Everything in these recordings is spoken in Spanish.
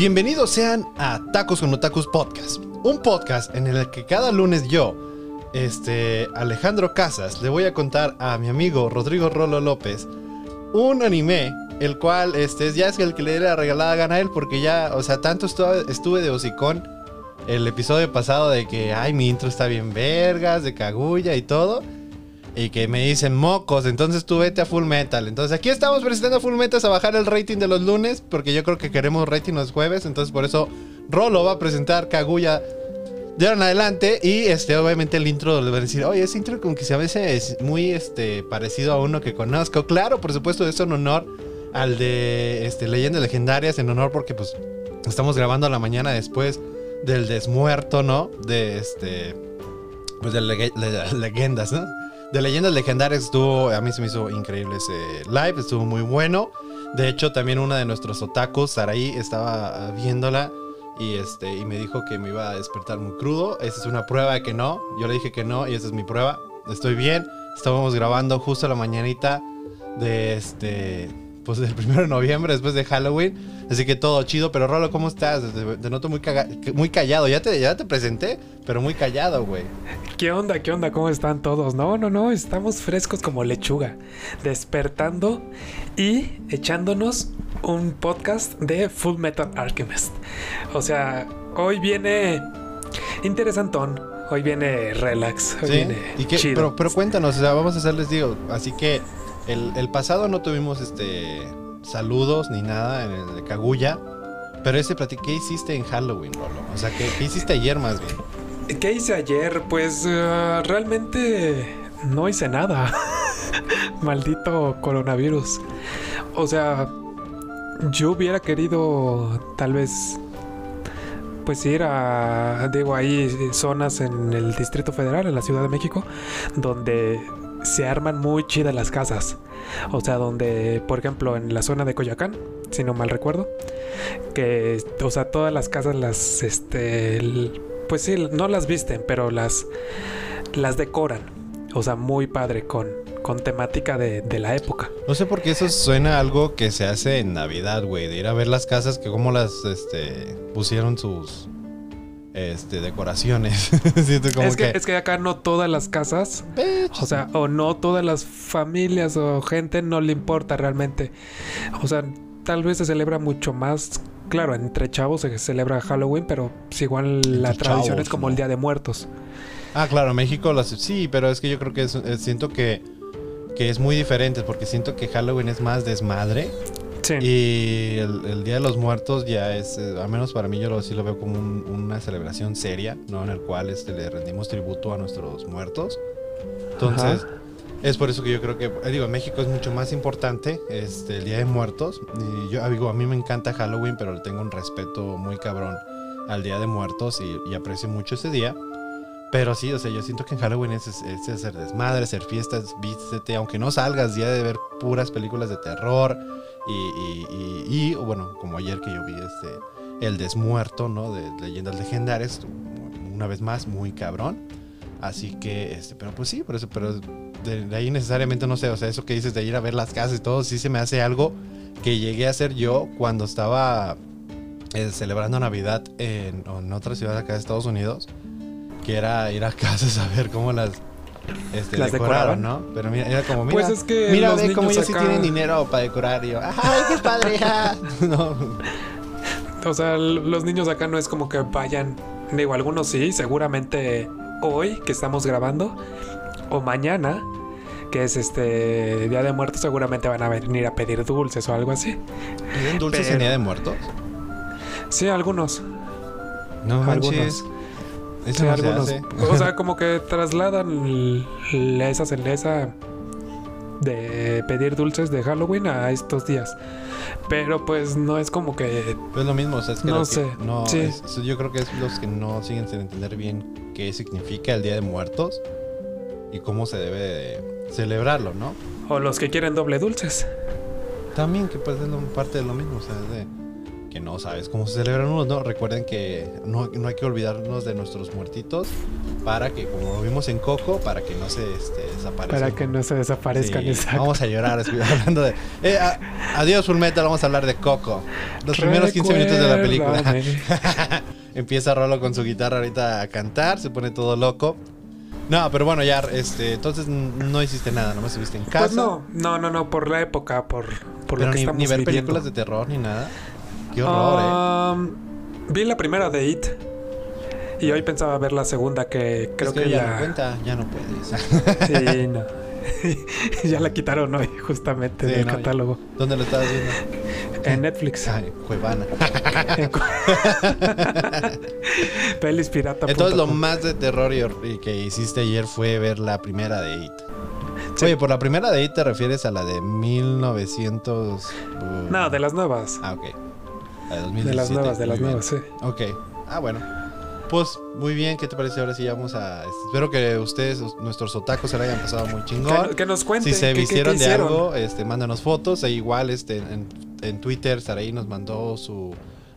Bienvenidos sean a Tacos con Otakus Podcast, un podcast en el que cada lunes yo, este, Alejandro Casas, le voy a contar a mi amigo Rodrigo Rolo López un anime, el cual este, ya es el que le dé la regalada gana a él, porque ya, o sea, tanto estuve, estuve de hocicón el episodio pasado de que, ay, mi intro está bien vergas, de Kaguya y todo. Y que me dicen mocos, entonces tú vete a Full Metal. Entonces aquí estamos presentando Full Metal a bajar el rating de los lunes, porque yo creo que queremos rating los jueves. Entonces por eso Rolo va a presentar Kaguya de ahora en adelante. Y este, obviamente el intro le va a decir, oye, ese intro como que se a veces es muy este, parecido a uno que conozco. Claro, por supuesto, eso en honor al de este, Leyendas Legendarias, en honor porque pues estamos grabando a la mañana después del desmuerto, ¿no? De este. Pues de leyendas, ¿no? De leyendas legendarias estuvo, a mí se me hizo increíble ese live, estuvo muy bueno. De hecho, también una de nuestros otakus, Saraí, estaba viéndola y, este, y me dijo que me iba a despertar muy crudo. Esa es una prueba de que no. Yo le dije que no y esa es mi prueba. Estoy bien. Estábamos grabando justo a la mañanita de este pues del primero de noviembre, después de Halloween. Así que todo chido. Pero Rolo, ¿cómo estás? Te, noto muy, muy callado. Ya te, ya te presenté, pero muy callado, güey. ¿Qué onda? ¿Qué onda? ¿Cómo están todos? No, no, no. Estamos frescos como lechuga. Despertando y echándonos un podcast de Full Metal Alchemist. O sea, hoy viene interesantón. Hoy viene relax. Hoy viene ¿Y qué? Pero, pero cuéntanos, o sea, vamos a hacerles, digo, así que el, pasado no tuvimos este saludos ni nada en el de Kaguya. Pero ese ¿qué hiciste en Halloween, Rolo? O sea, ¿qué, hiciste ayer más bien? ¿Qué hice ayer? Pues eh, realmente no hice nada. Maldito coronavirus. O sea, yo hubiera querido tal vez pues ir a, digo, hay zonas en el Distrito Federal, en la Ciudad de México, donde se arman muy chidas las casas. O sea, donde, por ejemplo, en la zona de Coyoacán, si no mal recuerdo, que, o sea, todas las casas las, este, pues sí, no las visten, pero las, las decoran. O sea, muy padre con, con temática de, de, la época. No sé por qué eso suena algo que se hace en Navidad, güey, de ir a ver las casas que como las, este, pusieron sus este, decoraciones. es, que, es que acá no todas las casas, o sea, o no todas las familias o gente no le importa realmente. O sea, tal vez se celebra mucho más. Claro, entre chavos se celebra Halloween, pero pues igual la tradición es como el Día de Muertos. Ah, claro, México las, sí, pero es que yo creo que siento que, que es muy diferente porque siento que Halloween es más desmadre y el, Día de los Muertos ya es, eh, al menos para mí yo lo, sí lo veo como una celebración seria, ¿no? En el cual este, le rendimos tributo a nuestros muertos. Entonces, es por eso que yo creo que, eh, digo, en México es mucho más importante este, el Día de Muertos. Y yo digo, a mí me encanta Halloween, pero le tengo un respeto muy cabrón al Día de Muertos y, aprecio mucho ese día. Pero sí, o sea, yo siento que en Halloween es, es, hacer desmadre, hacer fiestas, vístete, aunque no salgas, día de ver puras películas de terror, y, bueno, como ayer que yo vi este, El Desmuerto, ¿no? De Leyendas Legendarias, una vez más, muy cabrón. Así que, este, pero pues sí, por eso, pero de, ahí necesariamente no sé, o sea, eso que dices de ir a ver las casas y todo, sí se me hace algo que llegué a hacer yo cuando estaba eh, celebrando Navidad en, en, otra ciudad acá de Estados Unidos, que era ir a casas a ver cómo las este, las decoraron, ¿no? Pero mira, era como, mira, pues mira, ve cómo ellos sí tienen dinero para decorar. Y yo, ¡ay, qué padre! no. O sea, los niños acá no es como que vayan. Digo, algunos sí, seguramente hoy que estamos grabando, o mañana, que es este Día de Muertos, seguramente van a venir a pedir dulces o algo así. ¿Piden dulces en Día de Muertos? Sí, algunos. No manches. O sea, como que trasladan esa cerveza de pedir dulces de Halloween a estos días. Pero pues no es como que. Es lo mismo, o sea, es que. No sé. no, yo creo que es los que no siguen sin entender bien qué significa el Día de Muertos y cómo se debe celebrarlo, ¿no? O los que quieren doble dulces. También, que pues es parte de lo mismo, o sea, de que no sabes cómo se celebran unos, ¿no? Recuerden que no, no hay que olvidarnos de nuestros muertitos para que, como lo vimos en Coco, para que no se este, desaparezcan. Para que no se desaparezcan, Sí, exacto. Vamos a llorar estoy hablando de. Eh, a- adiós, Full Metal, vamos a hablar de Coco. Los primeros 15 minutos de la película. Empieza Rolo con su guitarra ahorita a cantar, se pone todo loco. No, pero bueno, ya, este, entonces no hiciste nada, nomás estuviste en casa. Pues no, no, no, no, por la época, por, por pero lo que ni, estamos ni ver viviendo. películas de terror ni nada. Qué horror, eh. Vi la primera de It. Y hoy pensaba ver la segunda que creo Es que, que, ya no cuenta, ya no puedes. Sí, no. ya la quitaron hoy, justamente, Sí, del no, catálogo. ¿Dónde lo estabas viendo? En Netflix. Ay, Cuevana. En cu- Pelis pirata. Entonces lo más de terror y, que hiciste ayer fue ver la primera de It. Sí. Oye, por la primera de It te refieres a la de 1900... uh, No, de las nuevas. Ah, ok. La de 2017. de las nuevas, de Muy las bien. nuevas, sí. Ok. Ah, bueno. Pues muy bien, ¿qué te parece? Ahora sí vamos a... Espero que ustedes, nuestros otacos, se la hayan pasado muy Que, chingón. que nos cuenten. Si se qué- vistieron qué de hicieron. algo, este, mándanos fotos. E igual este, en, en Twitter, Saraí nos mandó su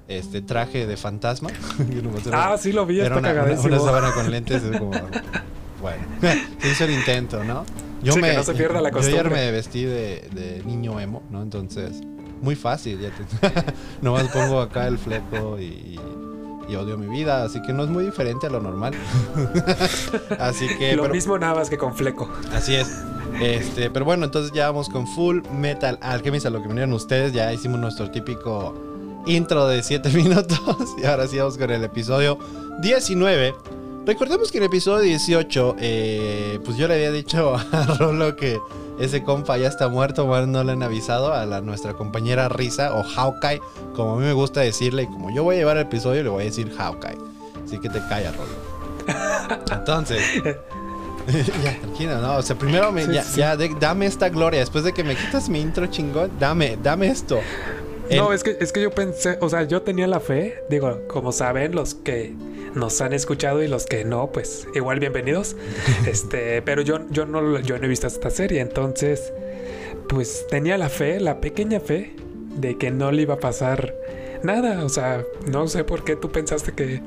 este, traje de fantasma. Yo Ah, sí lo vi, era está una, una, cagadísimo. una sábana con lentes. es como, bueno, se hizo el intento, ¿no? Sí, que no se pierda la Yo ayer costumbre. me vestí de, de niño emo, ¿no? Entonces, muy fácil. Ya te, nomás pongo acá el fleco y, y odio mi vida. Así que no es muy diferente a lo normal. así que... lo pero- mismo nada más que con fleco. Así es. Este, pero bueno, entonces ya vamos con Full Metal Alchemist a lo que vinieron ustedes. Ya hicimos nuestro típico intro de 7 minutos. Y ahora sí vamos con el episodio 19. Recordemos que en el episodio 18, eh, pues yo le había dicho a Rolo que ese compa ya está muerto. Bueno, no le han avisado a la, nuestra compañera Risa o Hawkeye, como a mí me gusta decirle. Y como yo voy a llevar el episodio, le voy a decir Hawkeye. Así que te callas, Rolo. Entonces, ya, tranquilo, no. O sea, primero me, Sí, ya, sí. ya, de- dame esta gloria. Después de que me quitas mi intro chingón, dame, dame esto. No, es que, es que yo pensé, o sea, yo tenía la fe, digo, como saben los que nos han escuchado y los que no, pues igual bienvenidos. este, pero yo, yo no lo- yo no he visto esta serie, entonces, pues tenía la fe, la pequeña fe, de que no le iba a pasar nada. O sea, no sé por qué tú pensaste que.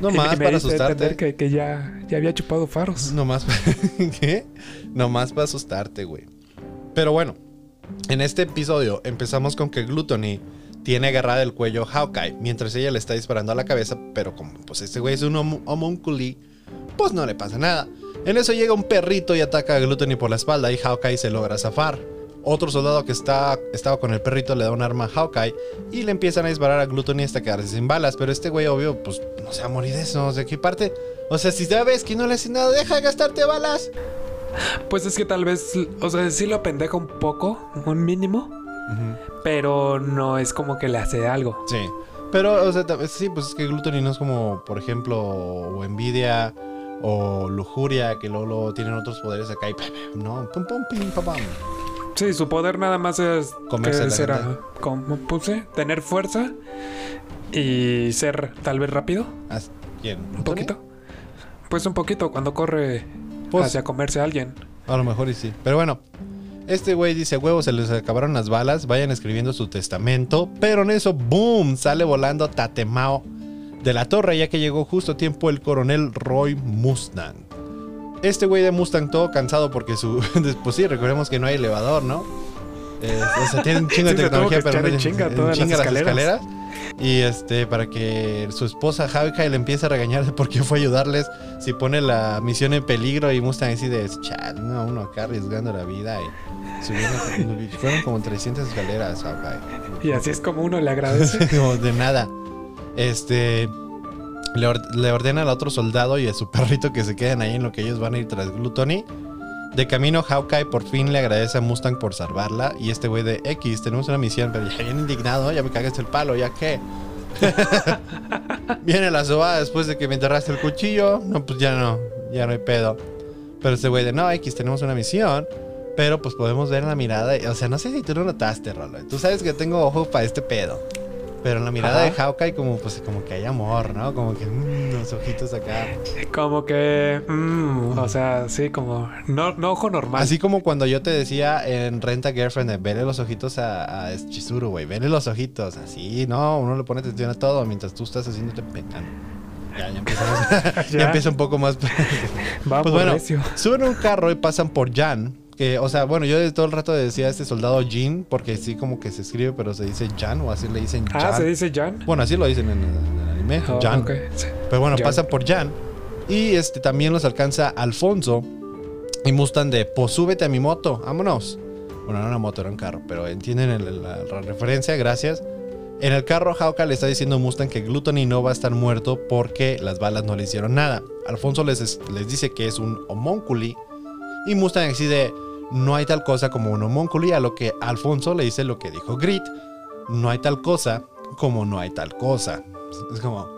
no más para asustarte. Que, que ya, ya había chupado faros. No más. ¿Qué? No más para asustarte, güey. Pero bueno, en este episodio empezamos con que Gluttony tiene agarrada el cuello Hawkeye mientras ella le está disparando a la cabeza, pero como pues este güey es un homo- homunculi, pues no le pasa nada. En eso llega un perrito y ataca a Gluttony por la espalda y Hawkeye se logra zafar. Otro soldado que está, estaba con el perrito le da un arma a Hawkeye y le empiezan a disparar a Gluttony hasta quedarse sin balas. Pero este güey, obvio, pues no se va a morir de eso. Sea, ¿qué parte? O sea, si sabes que no le hace nada, deja de gastarte balas. Pues es que tal vez, o sea, sí lo pendeja un poco, un mínimo, pero no es como que le hace algo. Sí. Pero, o sea, sí, pues es que Gluttony no es como, por ejemplo, o envidia o lujuria, que luego, luego tienen otros poderes acá y, no, pum, pum, pim, pam, pam. Sí, su poder nada más es Comerse será como puse, tener fuerza y ser tal vez rápido, ¿Haz- ¿Quién? un poquito. Pues un poquito cuando corre Pues- hacia comerse a alguien. A lo mejor y sí. Pero bueno, este güey dice, huevos, se les acabaron las balas, vayan escribiendo su testamento. Pero en eso, ¡boom! Sale volando Tatemao de la torre, ya que llegó justo a tiempo el coronel Roy Mustang. Este güey de Mustang todo cansado porque su... Pues sí, recordemos que no hay elevador, ¿no? Eh, o sea, tiene un chingo de Sí, tecnología, pero chinga todas las escaleras. Y este, para que su esposa Hawkeye le empiece a regañar de por qué fue a ayudarles si pone la misión en peligro y Mustang así de, chal, no, uno acá arriesgando la vida y fueron como 300 escaleras, Hawkeye. Y así es como uno le agradece. Como de nada. Este, le, or- le ordena al otro soldado y a su perrito que se queden ahí en lo que ellos van a ir tras Gluttony. De camino, Hawkeye por fin le agradece a Mustang por salvarla. Y este güey de X, tenemos una misión, pero ya bien indignado, ya me cagaste el palo, ya qué. Viene la sobada después de que me enterraste el cuchillo. No, pues ya no, ya no hay pedo. Pero este güey de no, X, tenemos una misión. Pero pues podemos ver la mirada. O sea, no sé si tú lo notaste, Rolo. Tú sabes que tengo ojos para este pedo. Pero en la mirada Ajá. de Hawkeye, como pues como que hay amor, ¿no? Como que. mm, no. los ojitos acá. Como que, mm, o sea, sí, como no, no ojo normal. Así como cuando yo te decía en Renta Girlfriend, vele los ojitos a, a Chizuru, güey, vele los ojitos, así, no, uno le pone atención a todo mientras tú estás haciéndote pecado. Ya, ya empezamos. ya. Ya. empieza un poco más. Va pues bueno, recio. suben un carro y pasan por Jan. Que, o sea, bueno, yo todo el rato decía este soldado Jean, porque sí como que se escribe, pero se dice Jan, o así le dicen Jan. Ah, se dice Jan. Bueno, así lo dicen en, el- en el anime, Oh, Jan. ok, sí. Pero bueno, Jan. pasan por Jan. Y este también los alcanza Alfonso. Y Mustang de, pues súbete a mi moto, vámonos. Bueno, no era una moto, era un carro, pero entienden el- la, la referencia, gracias. En el carro, Hauka le está diciendo a Mustang que Gluttony no va a estar muerto porque las balas no le hicieron nada. Alfonso les, es- les dice que es un homónculi. Y Mustang decide, no hay tal cosa como un homónculi, a lo que Alfonso le dice lo que dijo Grit. No hay tal cosa como no hay tal cosa. Es como,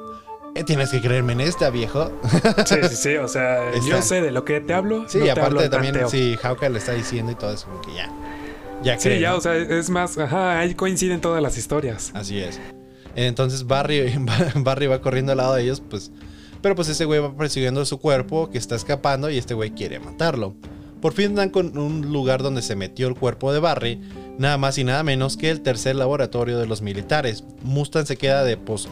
"Eh, tienes que creerme en esta, viejo. Sí, sí, sí, o sea, Está. yo sé de lo que te hablo. Sí, no y hablo aparte también, tanteo. sí, le está diciendo y todo eso, como que ya. Ya Sí, ya, ¿no? o sea, es más, ajá, ahí coinciden todas las historias. Así es. Entonces Barry, Barry va corriendo al lado de ellos, pues. Pero pues ese güey va persiguiendo su cuerpo que está escapando y este güey quiere matarlo. Por fin dan con un lugar donde se metió el cuerpo de Barry, nada más y nada menos que el tercer laboratorio de los militares. Mustang se queda de, pues,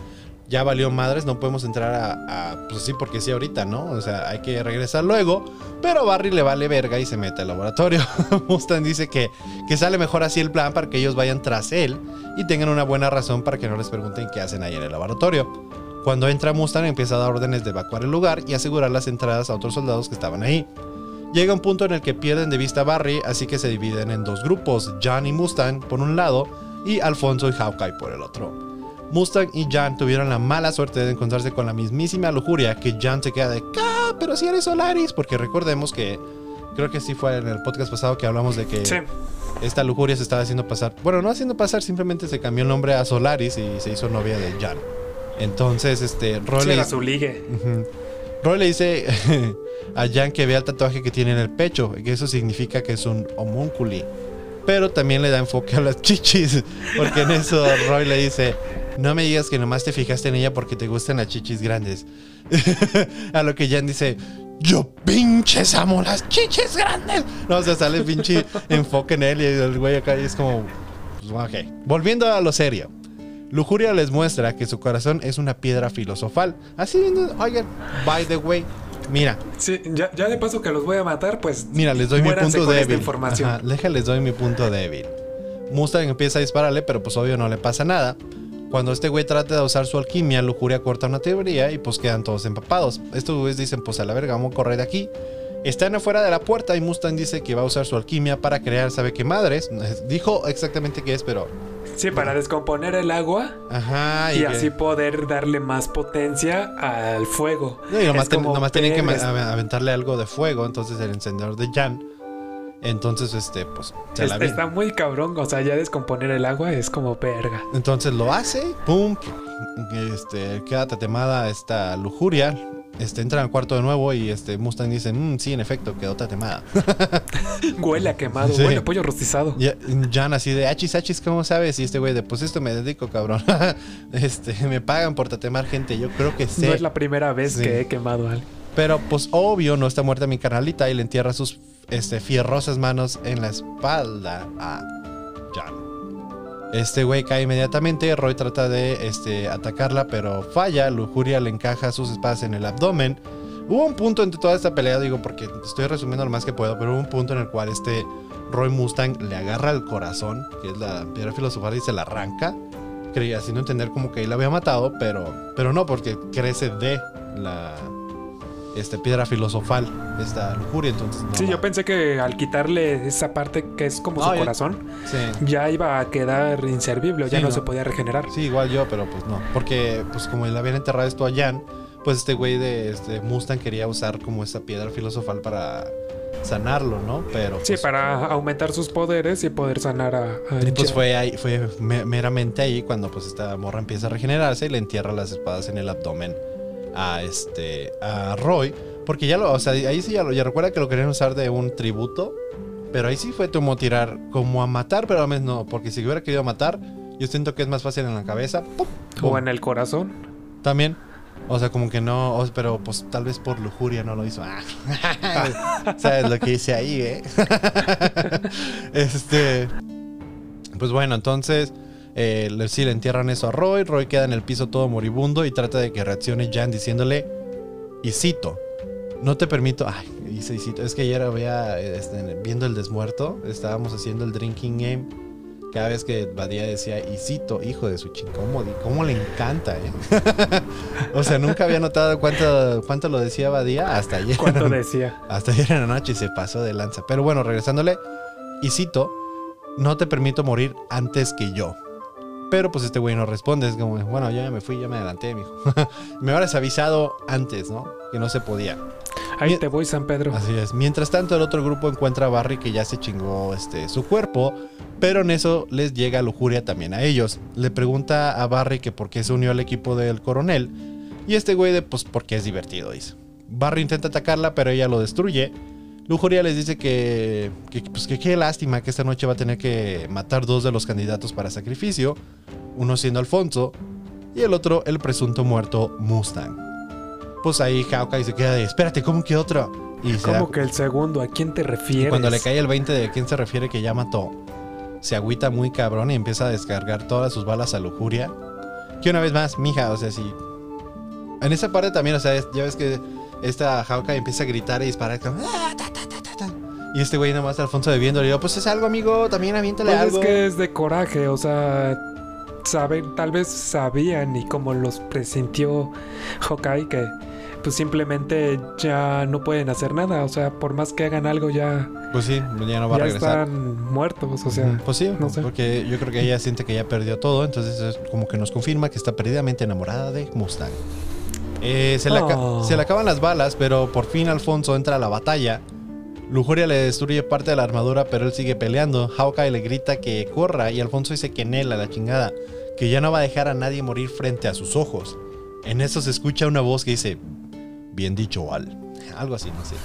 ya valió madres, no podemos entrar a, pues sí, porque sí ahorita, ¿no? O sea, hay que regresar luego. Pero Barry le vale verga y se mete al laboratorio. Mustang dice que, que sale mejor así el plan para que ellos vayan tras él y tengan una buena razón para que no les pregunten qué hacen ahí en el laboratorio. Cuando entra Mustang empieza a dar órdenes de evacuar el lugar y asegurar las entradas a otros soldados que estaban ahí. Llega un punto en el que pierden de vista a Barry, así que se dividen en dos grupos, Jan y Mustang por un lado y Alfonso y Hawkeye por el otro. Mustang y Jan tuvieron la mala suerte de encontrarse con la mismísima lujuria que Jan se queda de ¡Ah! Pero si eres Solaris, porque recordemos que creo que sí fue en el podcast pasado que hablamos de que Sí, esta lujuria se estaba haciendo pasar. Bueno, no haciendo pasar, simplemente se cambió el nombre a Solaris y se hizo novia de Jan. Entonces, este, Roy sí, le su ligue. Roy le dice a Jan que vea el tatuaje que tiene en el pecho, que eso significa que es un homúnculi. Pero también le da enfoque a las chichis, porque en eso Roy le dice, no me digas que nomás te fijaste en ella porque te gustan las chichis grandes. a lo que Jan dice, yo pinches amo las chichis grandes. No, o sea, sale pinche enfoque en él y el güey acá y es como, pues, ok. Volviendo a lo serio. Lujuria les muestra que su corazón es una piedra filosofal. Así, oigan, by the way, mira, Sí, ya, ya de paso que los voy a matar, pues. mira, les doy mi punto débil. información. Ajá, déjales doy mi punto débil. Mustang empieza a dispararle, pero pues obvio no le pasa nada. Cuando este güey trata de usar su alquimia, Lujuria corta una teoría y pues quedan todos empapados. Estos güeyes dicen, pues a la verga, vamos a correr de aquí. Están afuera de la puerta y Mustang dice que va a usar su alquimia para crear, ¿sabe qué madres? Dijo exactamente qué es, pero... Sí, para descomponer el agua Ajá, y, así poder darle más potencia al fuego. No, y nomás, ten- nomás tienen que aventarle algo de fuego, entonces el encendedor de Jan. Entonces, este, pues, se la. Está muy cabrón, o sea, ya descomponer el agua es como verga. Entonces lo hace, pum, este, queda tatemada esta lujuria. Este, entra al cuarto de nuevo y este Mustang dice, "Mm, sí, en efecto, quedó tatemada. Huele a quemado, Sí. huele a pollo rostizado. Y Jan así de, achis, achis, ¿cómo sabes? Y este güey de, pues esto me dedico, cabrón. este, me pagan por tatemar gente, yo creo que sé. No es la primera vez Sí. que he quemado a alguien. Pero pues obvio no está muerta mi carnalita y le entierra sus este, fierrosas manos en la espalda a Jan. Este güey cae inmediatamente, Roy trata de este, atacarla pero falla, Lujuria le encaja sus espadas en el abdomen. Hubo un punto entre toda esta pelea, digo porque estoy resumiendo lo más que puedo, pero hubo un punto en el cual este Roy Mustang le agarra el corazón, que es la piedra filosofal, y se la arranca. Creía, sin entender como que él la había matado, pero, pero no, porque crece de la este, piedra filosofal, esta lujuria, entonces no. Sí, va. yo pensé que al quitarle esa parte que es como No, su yo- corazón, Sí. ya iba a quedar inservible, ya Sí, no, no. se podía regenerar. Sí, igual yo, pero pues no. Porque, pues como le habían enterrado esto a Jan, pues este güey de este Mustang quería usar como esa piedra filosofal para sanarlo, ¿no? Pero. Sí, pues, para aumentar sus poderes y poder sanar a, a y, pues Jan. fue ahí, fue me- meramente ahí cuando pues esta morra empieza a regenerarse y le entierra las espadas en el abdomen a este a Roy. Porque ya lo, o sea, ahí sí ya lo, ya recuerda que lo querían usar de un tributo. Pero ahí sí fue como tirar, como a matar, pero a veces no. Porque si hubiera querido matar, yo siento que es más fácil en la cabeza. ¡pum! O en el corazón. También. O sea, como que no, o- pero pues tal vez por lujuria no lo hizo. Ah, ¿Sabes lo que hice ahí, eh? este. Pues bueno, entonces. Eh, le- sí, le entierran eso a Roy. Roy queda en el piso todo moribundo y trata de que reaccione Jan diciéndole. Y cito. No te permito. Ay, hice y cito. Es que ayer había. este, viendo el desmuerto. Estábamos haciendo el drinking game. Cada vez que Badía decía, y cito, hijo de su chingomo, ¿cómo le encanta, eh? o sea, nunca había notado cuánto, cuánto lo decía Badía hasta ayer. ¿Cuánto decía? Hasta ayer en la noche y se pasó de lanza. Pero bueno, regresándole, y cito, no te permito morir antes que yo. Pero pues este güey no responde, es como, bueno, yo ya me fui, ya me adelanté, mijo. me hubieras avisado antes, ¿no? Que no se podía. Ahí te voy, San Pedro. Así es. Mientras tanto, el otro grupo encuentra a Barry que ya se chingó este, su cuerpo, pero en eso les llega lujuria también a ellos. Le pregunta a Barry que por qué se unió al equipo del coronel, y este güey de pues porque es divertido, dice. Barry intenta atacarla, pero ella lo destruye. Lujuria les dice que, que, pues que qué lástima que esta noche va a tener que matar dos de los candidatos para sacrificio, uno siendo Alfonso y el otro el presunto muerto Mustang. Pues ahí Hawkeye se queda de, espérate, ¿cómo que otro? Y da- ¿Cómo que el segundo? ¿A quién te y refieres? cuando le cae el 20 de quién se refiere que ya mató, se agüita muy cabrón y empieza a descargar todas sus balas a lujuria. Que una vez más, mija, o sea, si. En esa parte también, o sea, es- ya ves que esta Hawkeye empieza a gritar y disparar. como, "Ah, Y este güey nada más Alfonso de viendo le digo, pues es algo, amigo, también aviéntale Pues algo. es que es de coraje, o sea, saben, tal vez sabían y como los presintió Hawkeye que pues simplemente ya no pueden hacer nada, o sea, por más que hagan algo ya, Pues sí, ya no va ya a regresar. están muertos, o sea, pues sí, no sé. porque yo creo que ella siente que ya perdió todo, entonces es como que nos confirma que está perdidamente enamorada de Mustang. Eh, se, le aca- Oh. se le acaban las balas, pero por fin Alfonso entra a la batalla. Lujuria le destruye parte de la armadura, pero él sigue peleando. Hawkeye le grita que corra y Alfonso dice que Nela, la chingada, que ya no va a dejar a nadie morir frente a sus ojos. En eso se escucha una voz que dice, bien dicho, Al. Algo así, no sé.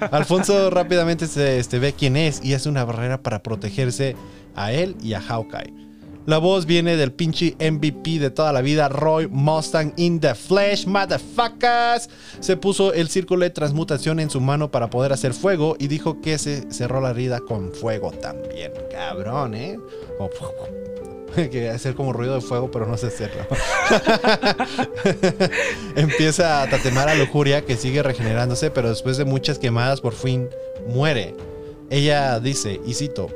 Alfonso rápidamente se este, ve quién es y hace una barrera para protegerse a él y a Hawkeye. La voz viene del pinche MVP de toda la vida, Roy Mustang in the flesh, motherfuckers. Se puso el círculo de transmutación en su mano para poder hacer fuego y dijo que se cerró la herida con fuego también. Cabrón, ¿eh? Como que hacer como ruido de fuego, pero no sé hacerlo. Empieza a tatemar a Lujuria, que sigue regenerándose, pero después de muchas quemadas, por fin muere. Ella dice, y cito,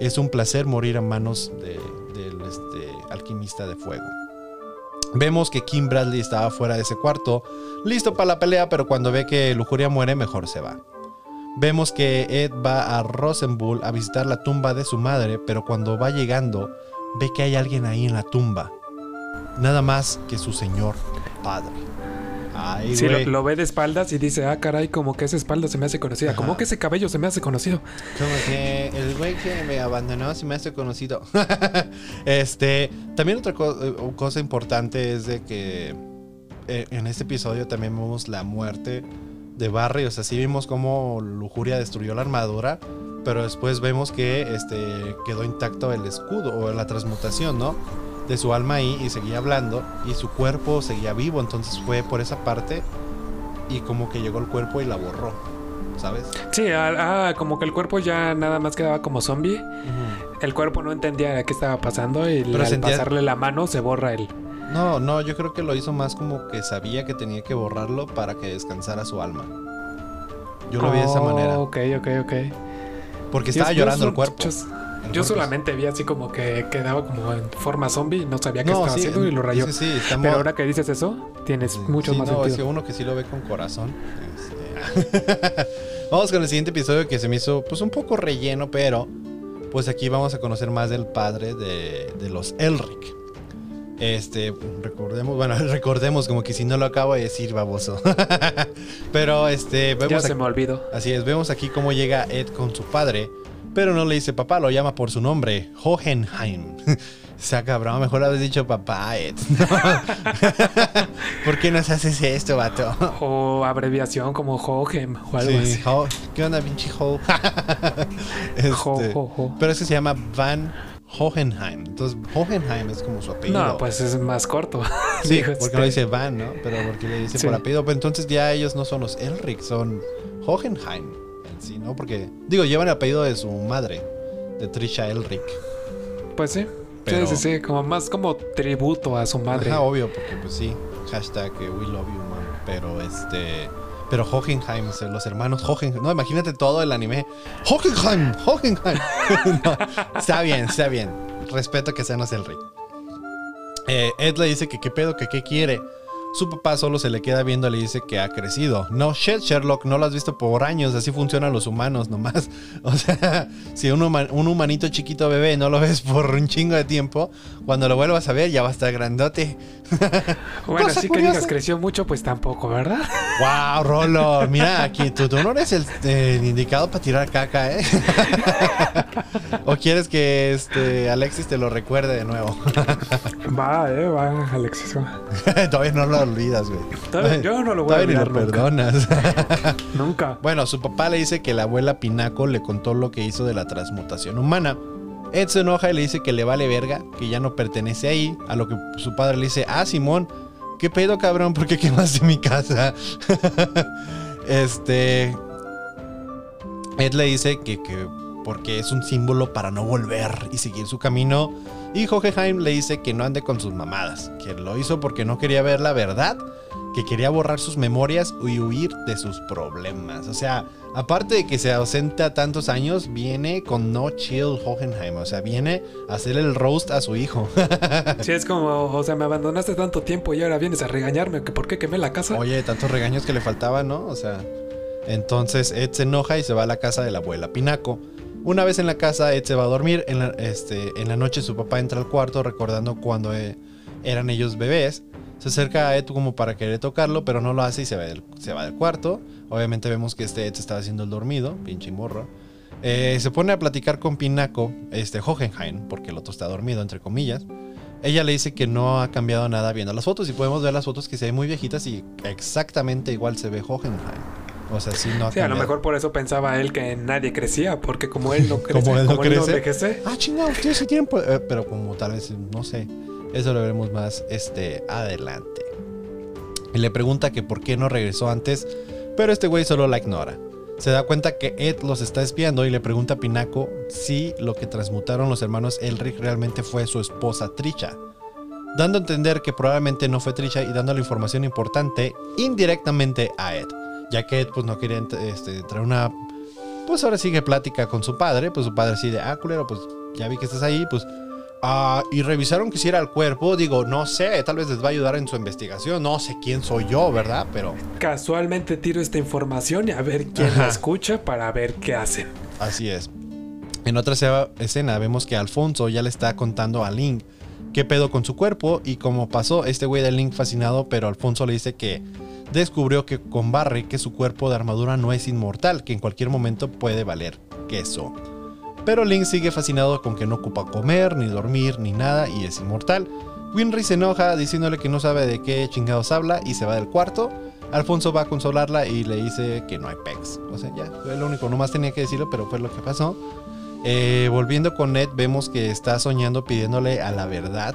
es un placer morir a manos de- del este, alquimista de fuego. Vemos que Kim Bradley estaba fuera de ese cuarto, listo para la pelea, pero cuando ve que Lujuria muere, mejor se va. Vemos que Ed va a Rosenbull a visitar la tumba de su madre, pero cuando va llegando, ve que hay alguien ahí en la tumba. Nada más que su señor padre. Ay, Sí, lo, ve de espaldas y dice, ah, caray, como que esa espalda se me hace conocida, como que ese cabello se me hace conocido. Como que el güey que me abandonó se me hace conocido. este, también otra co- eh, cosa importante es de que eh, en este episodio también vemos la muerte de Barry. O sea, sí vimos cómo Lujuria destruyó la armadura, pero después vemos que este, quedó intacto el escudo o la transmutación, ¿no? De su alma ahí y seguía hablando y su cuerpo seguía vivo. Entonces fue por esa parte y como que llegó el cuerpo y la borró, ¿sabes? Sí, ah, ah, como que el cuerpo ya nada más quedaba como zombie. El cuerpo no entendía qué estaba pasando y Pero al sentía- pasarle la mano se borra el... No, no, yo creo que lo hizo más como que sabía que tenía que borrarlo para que descansara su alma. Yo lo vi de esa manera. Ok, ok, ok. Porque estaba llorando el cuerpo. Yo cuerpo solamente vi así como que quedaba como en forma zombie, no sabía qué No, estaba sí, haciendo y lo rayó. es sí, Pero ahora que dices eso, tienes Sí, mucho sí, más no, es que sentido. uno que sí lo ve con corazón. este, vamos con el siguiente episodio que se me hizo pues un poco relleno, pero pues aquí vamos a conocer más del padre de, de los Elric. Este, recordemos, bueno, recordemos como que si no lo acabo de decir, baboso. pero este, Ya vemos se aquí- me olvidó. Así es, vemos aquí cómo llega Ed con su padre, pero no le dice papá, lo llama por su nombre, Hohenheim. Sea, cabrón, mejor habéis dicho papá, Ed. ¿Por qué nos haces esto, vato? O abreviación como Hohem o algo Sí, así. Ho- ¿Qué onda, pinche Ho? Este, Ho, ho. Pero ese se llama Van Hohenheim. Entonces, Hohenheim es como su apellido. No, pues es más corto. Sí, Digo, porque este, no dice Van, ¿no? Pero porque le dice Sí. por apellido. Pues entonces ya ellos no son los Elric, son Hohenheim en sí, ¿no? Porque, digo, llevan el apellido de su madre, de Trisha Elric. Pues sí. Pero- Sí, sí, sí. Como más como tributo a su madre. Ajá, obvio, porque pues sí, hashtag we love you, mom. Pero este. Pero Hohenheim, los hermanos Hohenheim. No, imagínate todo el anime. Hohenheim, Hohenheim. No, está bien, está bien. Respeto que sean los Elric. Eh, Ed le dice que qué pedo, que qué quiere. Su papá solo se le queda viendo y le dice que ha crecido. No, shit, Sherlock, no lo has visto por años. Así funcionan los humanos nomás. O sea, si un, un humanito chiquito bebé no lo ves por un chingo de tiempo, cuando lo vuelvas a ver ya va a estar grandote. bueno, así que digas creció mucho, pues tampoco, ¿verdad? ¡Wow, Rolo! Mira, aquí tú, tú no eres el, el indicado para tirar caca, ¿eh? ¿O quieres que este Alexis te lo recuerde de nuevo? Va, eh, va, Alexis. Todavía no lo olvidas, güey. Todavía- yo no lo voy a Todavía ni olvidar nunca. perdonas. Nunca. Bueno, su papá le dice que la abuela Pinaco le contó lo que hizo de la transmutación humana. Ed se enoja y le dice que le vale verga, que ya no pertenece ahí. A lo que su padre le dice, ah, Simón, ¿qué pedo, cabrón? ¿Por qué quemaste mi casa? este... Ed le dice que, que porque es un símbolo para no volver y seguir su camino. Y Hohenheim le dice que no ande con sus mamadas, que lo hizo porque no quería ver la verdad, que quería borrar sus memorias y huir de sus problemas. O sea, aparte de que se ausenta tantos años, viene con no chill Hohenheim. O sea, viene a hacer el roast a su hijo. Sí, es como, o sea, me abandonaste tanto tiempo y ahora vienes a regañarme por qué quemé la casa. Oye, tantos regaños que le faltaban, ¿no? O sea, entonces Ed se enoja y se va a la casa de la abuela Pinaco. Una vez en la casa, Ed se va a dormir. En la, este, noche su papá entra al cuarto recordando cuando eh, eran ellos bebés. Se acerca a Ed como para querer tocarlo, pero no lo hace y se va del, cuarto. Obviamente vemos que este Ed se estaba haciendo el dormido, pinche morro. Eh, se pone a platicar con Pinaco, este Hohenheim, porque el otro está dormido, entre comillas. Ella le dice que no ha cambiado nada viendo las fotos y podemos ver las fotos que se ven muy viejitas y exactamente igual se ve Hohenheim. O sea, sí, no ha Sí, a lo mejor por eso pensaba él que nadie crecía, porque como él no crece, Como él no crece. envejece, Ah, chingado, ustedes sí tienen... eh, pero como tal vez, no sé. Eso lo veremos más este, adelante. Y le pregunta que por qué no regresó antes, pero este güey solo la ignora. Se da cuenta que Ed los está espiando y le pregunta a Pinaco si lo que transmutaron los hermanos Elric realmente fue su esposa Trisha. Dando a entender que probablemente no fue Trisha y dando la información importante indirectamente a Ed. Ya que Ed pues no quería este, traer una pues ahora sigue plática con su padre, pues su padre sí de, ah, culero, pues ya vi que estás ahí, pues... ah, y revisaron que si era el cuerpo, digo, no sé, tal vez les va a ayudar en su investigación, no sé quién soy yo, ¿verdad? Pero casualmente tiro esta información y a ver quién Ajá. la escucha para ver qué hacen. así es. En otra escena vemos que Alfonso ya le está contando a Link qué pedo con su cuerpo y cómo pasó este güey de Link fascinado, pero Alfonso le dice que descubrió que con Barry que su cuerpo de armadura no es inmortal, que en cualquier momento puede valer queso. Pero Link sigue fascinado con que no ocupa comer, ni dormir, ni nada y es inmortal. Winry se enoja diciéndole que no sabe de qué chingados habla y se va del cuarto. Alfonso va a consolarla y le dice que no hay pecs. O sea, ya, fue lo único, nomás tenía que decirlo, pero fue lo que pasó. Eh, volviendo con Ned, vemos que está soñando pidiéndole a la verdad,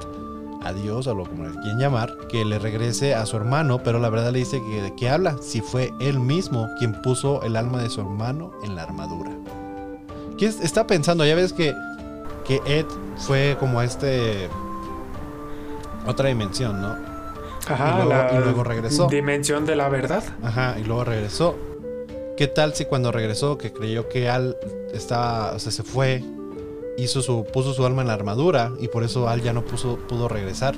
a Dios, o lo como le quieren llamar, que le regrese a su hermano, pero la verdad le dice que de qué habla, si fue él mismo quien puso el alma de su hermano en la armadura. ¿Qué es- está pensando? Ya ves que, que Ed fue como a este... Otra dimensión, ¿no? Ajá, Y luego- la y luego regresó. Dimensión de la verdad. Ajá, y luego regresó. ¿Qué tal si cuando regresó, que creyó que Al estaba, o sea, se fue, hizo su, puso su alma en la armadura y por eso Al ya no puso, pudo regresar?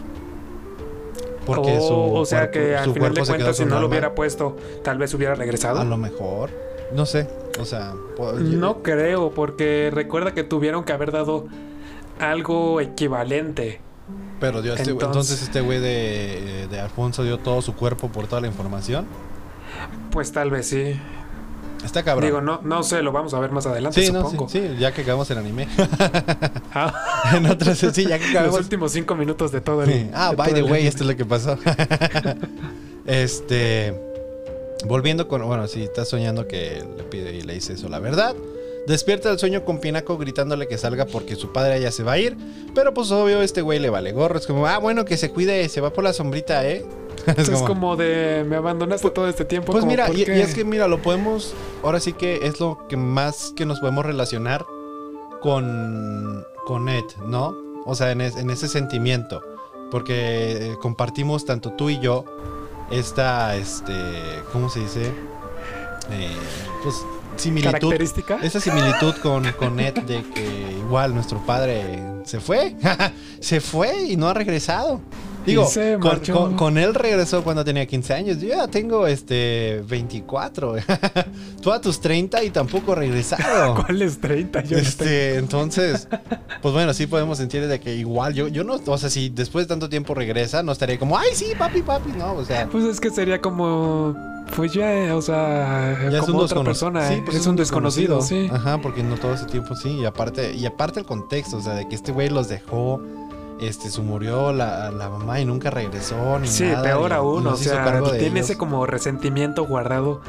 Porque o, su o sea cuerpo- que al final de cuentas, si no lo alma. hubiera puesto, tal vez hubiera regresado. A lo mejor, no sé, o sea, No creo, porque recuerda que tuvieron que haber dado algo equivalente. pero dio este- entonces- entonces este güey de, de Alfonso dio todo su cuerpo por toda la información. Pues tal vez sí. Está cabrón. Digo, no, no sé, lo vamos a ver más adelante, sí, no, sí, supongo. sí, ya que acabamos el anime. Ah, en otras, sí, ya que los acabamos últimos cinco minutos de todo el. Sí. Ah, by the way, anime. esto es lo que pasó. este. Volviendo con. Bueno, si estás soñando que le pide y le dice eso, la verdad. Despierta del sueño con Pinaco gritándole que salga porque su padre ya se va a ir. Pero pues obvio, este güey le vale gorro. Es como, ah, bueno, que se cuide, se va por la sombrita, ¿eh? es, como, de, me abandonaste todo este tiempo. Pues mira, y, es que mira, lo podemos, ahora sí que es lo que más que nos podemos relacionar con, con Ed, ¿no? O sea, en, en ese sentimiento. Porque compartimos tanto tú y yo esta, este, ¿cómo se dice? Eh, pues similitud. ¿Característica? Esa similitud con, con Ed de que igual nuestro padre se fue. se fue y no ha regresado. Digo, con, él regresó cuando tenía 15 años. Yo ya tengo este 24. Tú a tus 30 y tampoco regresado. ¿Cuáles 30? Yo este, entonces, pues bueno, sí podemos sentir de que igual yo, yo no, o sea, si después de tanto tiempo regresa, no estaría como, ay, sí, papi, papi, no, o sea. Pues es que sería como pues ya, o sea, ya como es otra persona, sí, pues es, un desconocido, sí. Ajá, porque no todo ese tiempo sí, y aparte y aparte el contexto, o sea, de que este güey los dejó este, se murió la, mamá y nunca regresó. Ni sí, peor aún, o sea, tiene ese como resentimiento guardado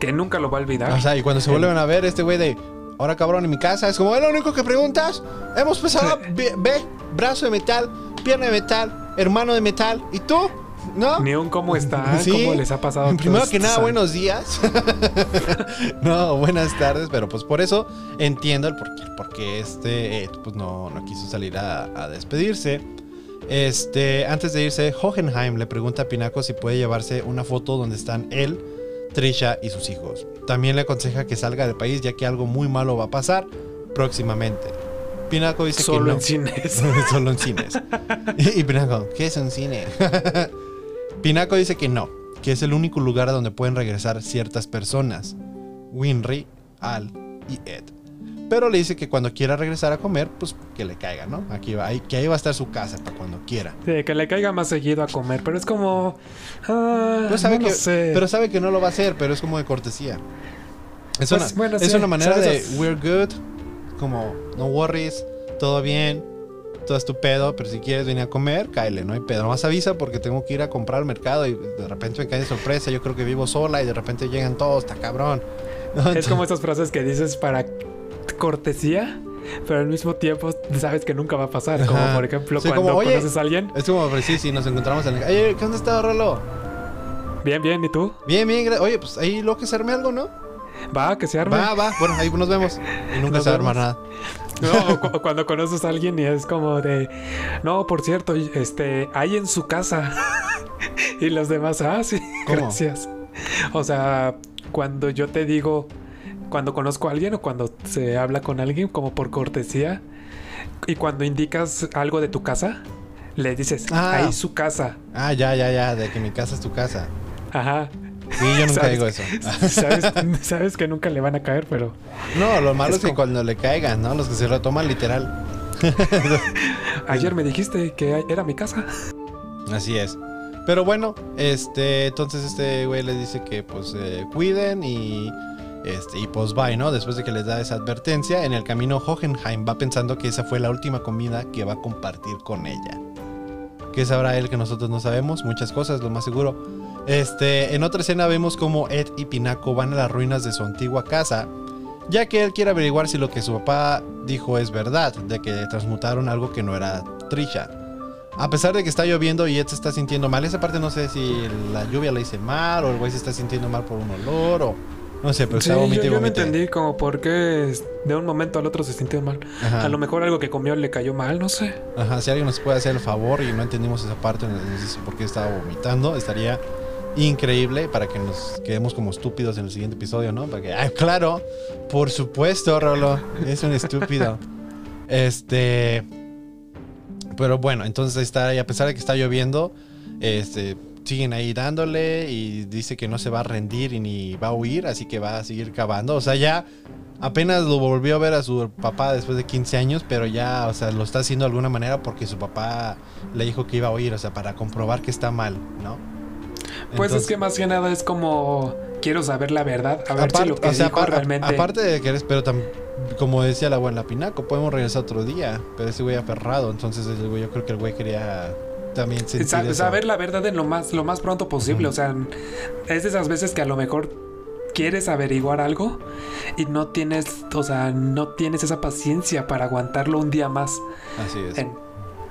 que nunca lo va a olvidar. O sea, y cuando se vuelven a ver, este güey de, ahora cabrón, en mi casa, es como, es lo único que preguntas. Hemos pasado, ve, brazo de metal, pierna de metal, hermano de metal, ¿y tú? ¿No? Ni un cómo está, cómo les ha pasado. Primero que nada, buenos días. no, buenas tardes, pero pues por eso entiendo el porqué, porque este pues no, no quiso salir a, despedirse. Este, antes de irse, Hohenheim le pregunta a Pinaco si puede llevarse una foto donde están él, Trisha y sus hijos. También le aconseja que salga del país ya que algo muy malo va a pasar próximamente. Pinaco dice que no. en cines. Solo en cines. y, y Pinaco, ¿qué es un cine? Pinaco dice que no, que es el único lugar a donde pueden regresar ciertas personas. Winry, Al y Ed. Pero le dice que cuando quiera regresar a comer, pues que le caiga, ¿no? Aquí va, que ahí va a estar su casa para cuando quiera. Sí, que le caiga más seguido a comer, pero es como. Ah, pero, sabe que, pero sabe que no lo va a hacer, pero es como de cortesía. Es, pues, una, es una manera de we're good, como no worries, todo bien, todo es tu pedo, pero si quieres venir a comer, cáele, no hay pedo. Nomás avisa porque tengo que ir a comprar al mercado y de repente me cae de sorpresa. Yo creo que vivo sola y de repente llegan todos, está cabrón. Es como estas frases que dices para cortesía, pero al mismo tiempo sabes que nunca va a pasar. Como por ejemplo cuando conoces a alguien. Es como, pues, sí, sí, nos encontramos en el. Oye, ¿qué onda está, Rolo? Bien, bien, ¿y tú? Bien, bien. Oye, pues ahí lo que se arme algo, ¿no? Va, que se arme. Va, va. Bueno, ahí nos vemos. Y nunca se arma nada. No, cuando conoces a alguien y es como de, no, por cierto, este, hay en su casa. y los demás, ah, sí, gracias. O sea, cuando yo te digo, cuando conozco a alguien o cuando se habla con alguien como por cortesía, y cuando indicas algo de tu casa, le dices, ah. ahí su casa. Ah, ya, ya, ya, de que mi casa es tu casa. Ajá. Sí, yo nunca digo eso. Sabes, que nunca le van a caer, pero. No, lo malo es, que cuando le caigan, ¿no? Los que se lo toman literal. Ayer me dijiste que era mi casa. Así es. Pero bueno, este, entonces este güey le dice que pues eh, cuiden y este, y pues bye, ¿no? Después de que les da esa advertencia, en el camino Hohenheim va pensando que esa fue la última comida que va a compartir con ella. ¿Qué sabrá él que nosotros no sabemos? Muchas cosas, lo más seguro. Este, en otra escena vemos como Ed y Pinaco van a las ruinas de su antigua casa, ya que él quiere averiguar si lo que su papá dijo es verdad, de que transmutaron algo que no era Trisha. A pesar de que está lloviendo y Ed se está sintiendo mal, esa parte no sé si la lluvia le hice mal o el güey se está sintiendo mal por un olor o no sé, pero está yo, yo me entendí como por qué de un momento al otro se sintió mal. A lo mejor algo que comió le cayó mal, no sé. Ajá, si alguien nos puede hacer el favor y no entendimos esa parte, no sé por qué estaba vomitando, estaría increíble para que nos quedemos como estúpidos en el siguiente episodio, ¿no? Para que, ah, claro, por supuesto, Rolo, es un estúpido. este, pero bueno, entonces está ahí, a pesar de que está lloviendo, este, siguen ahí dándole y dice que no se va a rendir y ni va a huir, así que va a seguir cavando. O sea, ya apenas lo volvió a ver a su papá después de 15 años, pero ya, o sea, lo está haciendo de alguna manera porque su papá le dijo que iba a huir, o sea, para comprobar que está mal, ¿no? Pues es que más que nada es como quiero saber la verdad, a ver si lo que dijo realmente. Aparte de que eres, pero como decía la buena Pinaco, podemos regresar otro día, pero ese güey aferrado, entonces yo creo que el güey quería también sentir saber la verdad en lo más lo más pronto posible, o sea, es de esas veces que a lo mejor quieres averiguar algo y no tienes, o sea, no tienes esa paciencia para aguantarlo un día más. Así es. En-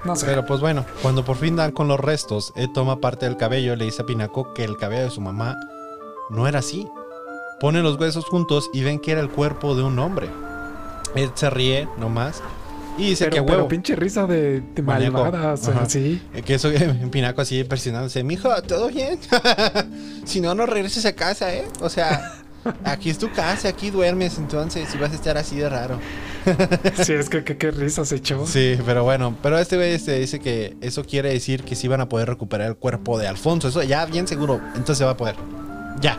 no sé. Pero pues bueno, cuando por fin dan con los restos, Ed toma parte del cabello y le dice a Pinaco que el cabello de su mamá no era así. Ponen los huesos juntos y ven que era el cuerpo de un hombre. Ed se ríe nomás y dice que pero, pero huevo. pinche risa de, de malvada, o sea, Ajá. sí. Eh, Que eso, Pinaco así presionándose. Mijo, ¿todo bien? si no, no regreses a casa, ¿eh? O sea, aquí es tu casa, aquí duermes, entonces, y vas a estar así de raro. Sí, es que qué risa se echó. Sí, pero bueno, pero este güey este, dice que eso quiere decir que sí van a poder recuperar el cuerpo de Alfonso. Eso ya bien seguro, entonces se va a poder. Ya,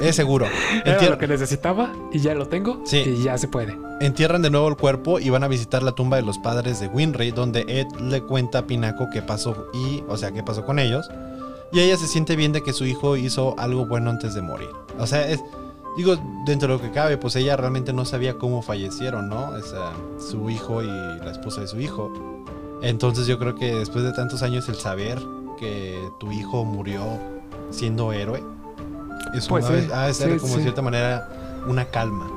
es seguro. Era Entier- lo que necesitaba y ya lo tengo Sí. y ya se puede. Entierran de nuevo el cuerpo y van a visitar la tumba de los padres de Winry, donde Ed le cuenta a Pinaco qué pasó y, o sea, qué pasó con ellos. Y ella se siente bien de que su hijo hizo algo bueno antes de morir. O sea, es, digo, dentro de lo que cabe, pues ella realmente no sabía cómo fallecieron, ¿no? O sea, su hijo y la esposa de su hijo. Entonces yo creo que después de tantos años el saber que tu hijo murió siendo héroe, es Pues una, sí, ha de ser sí, como sí. de cierta manera una calma.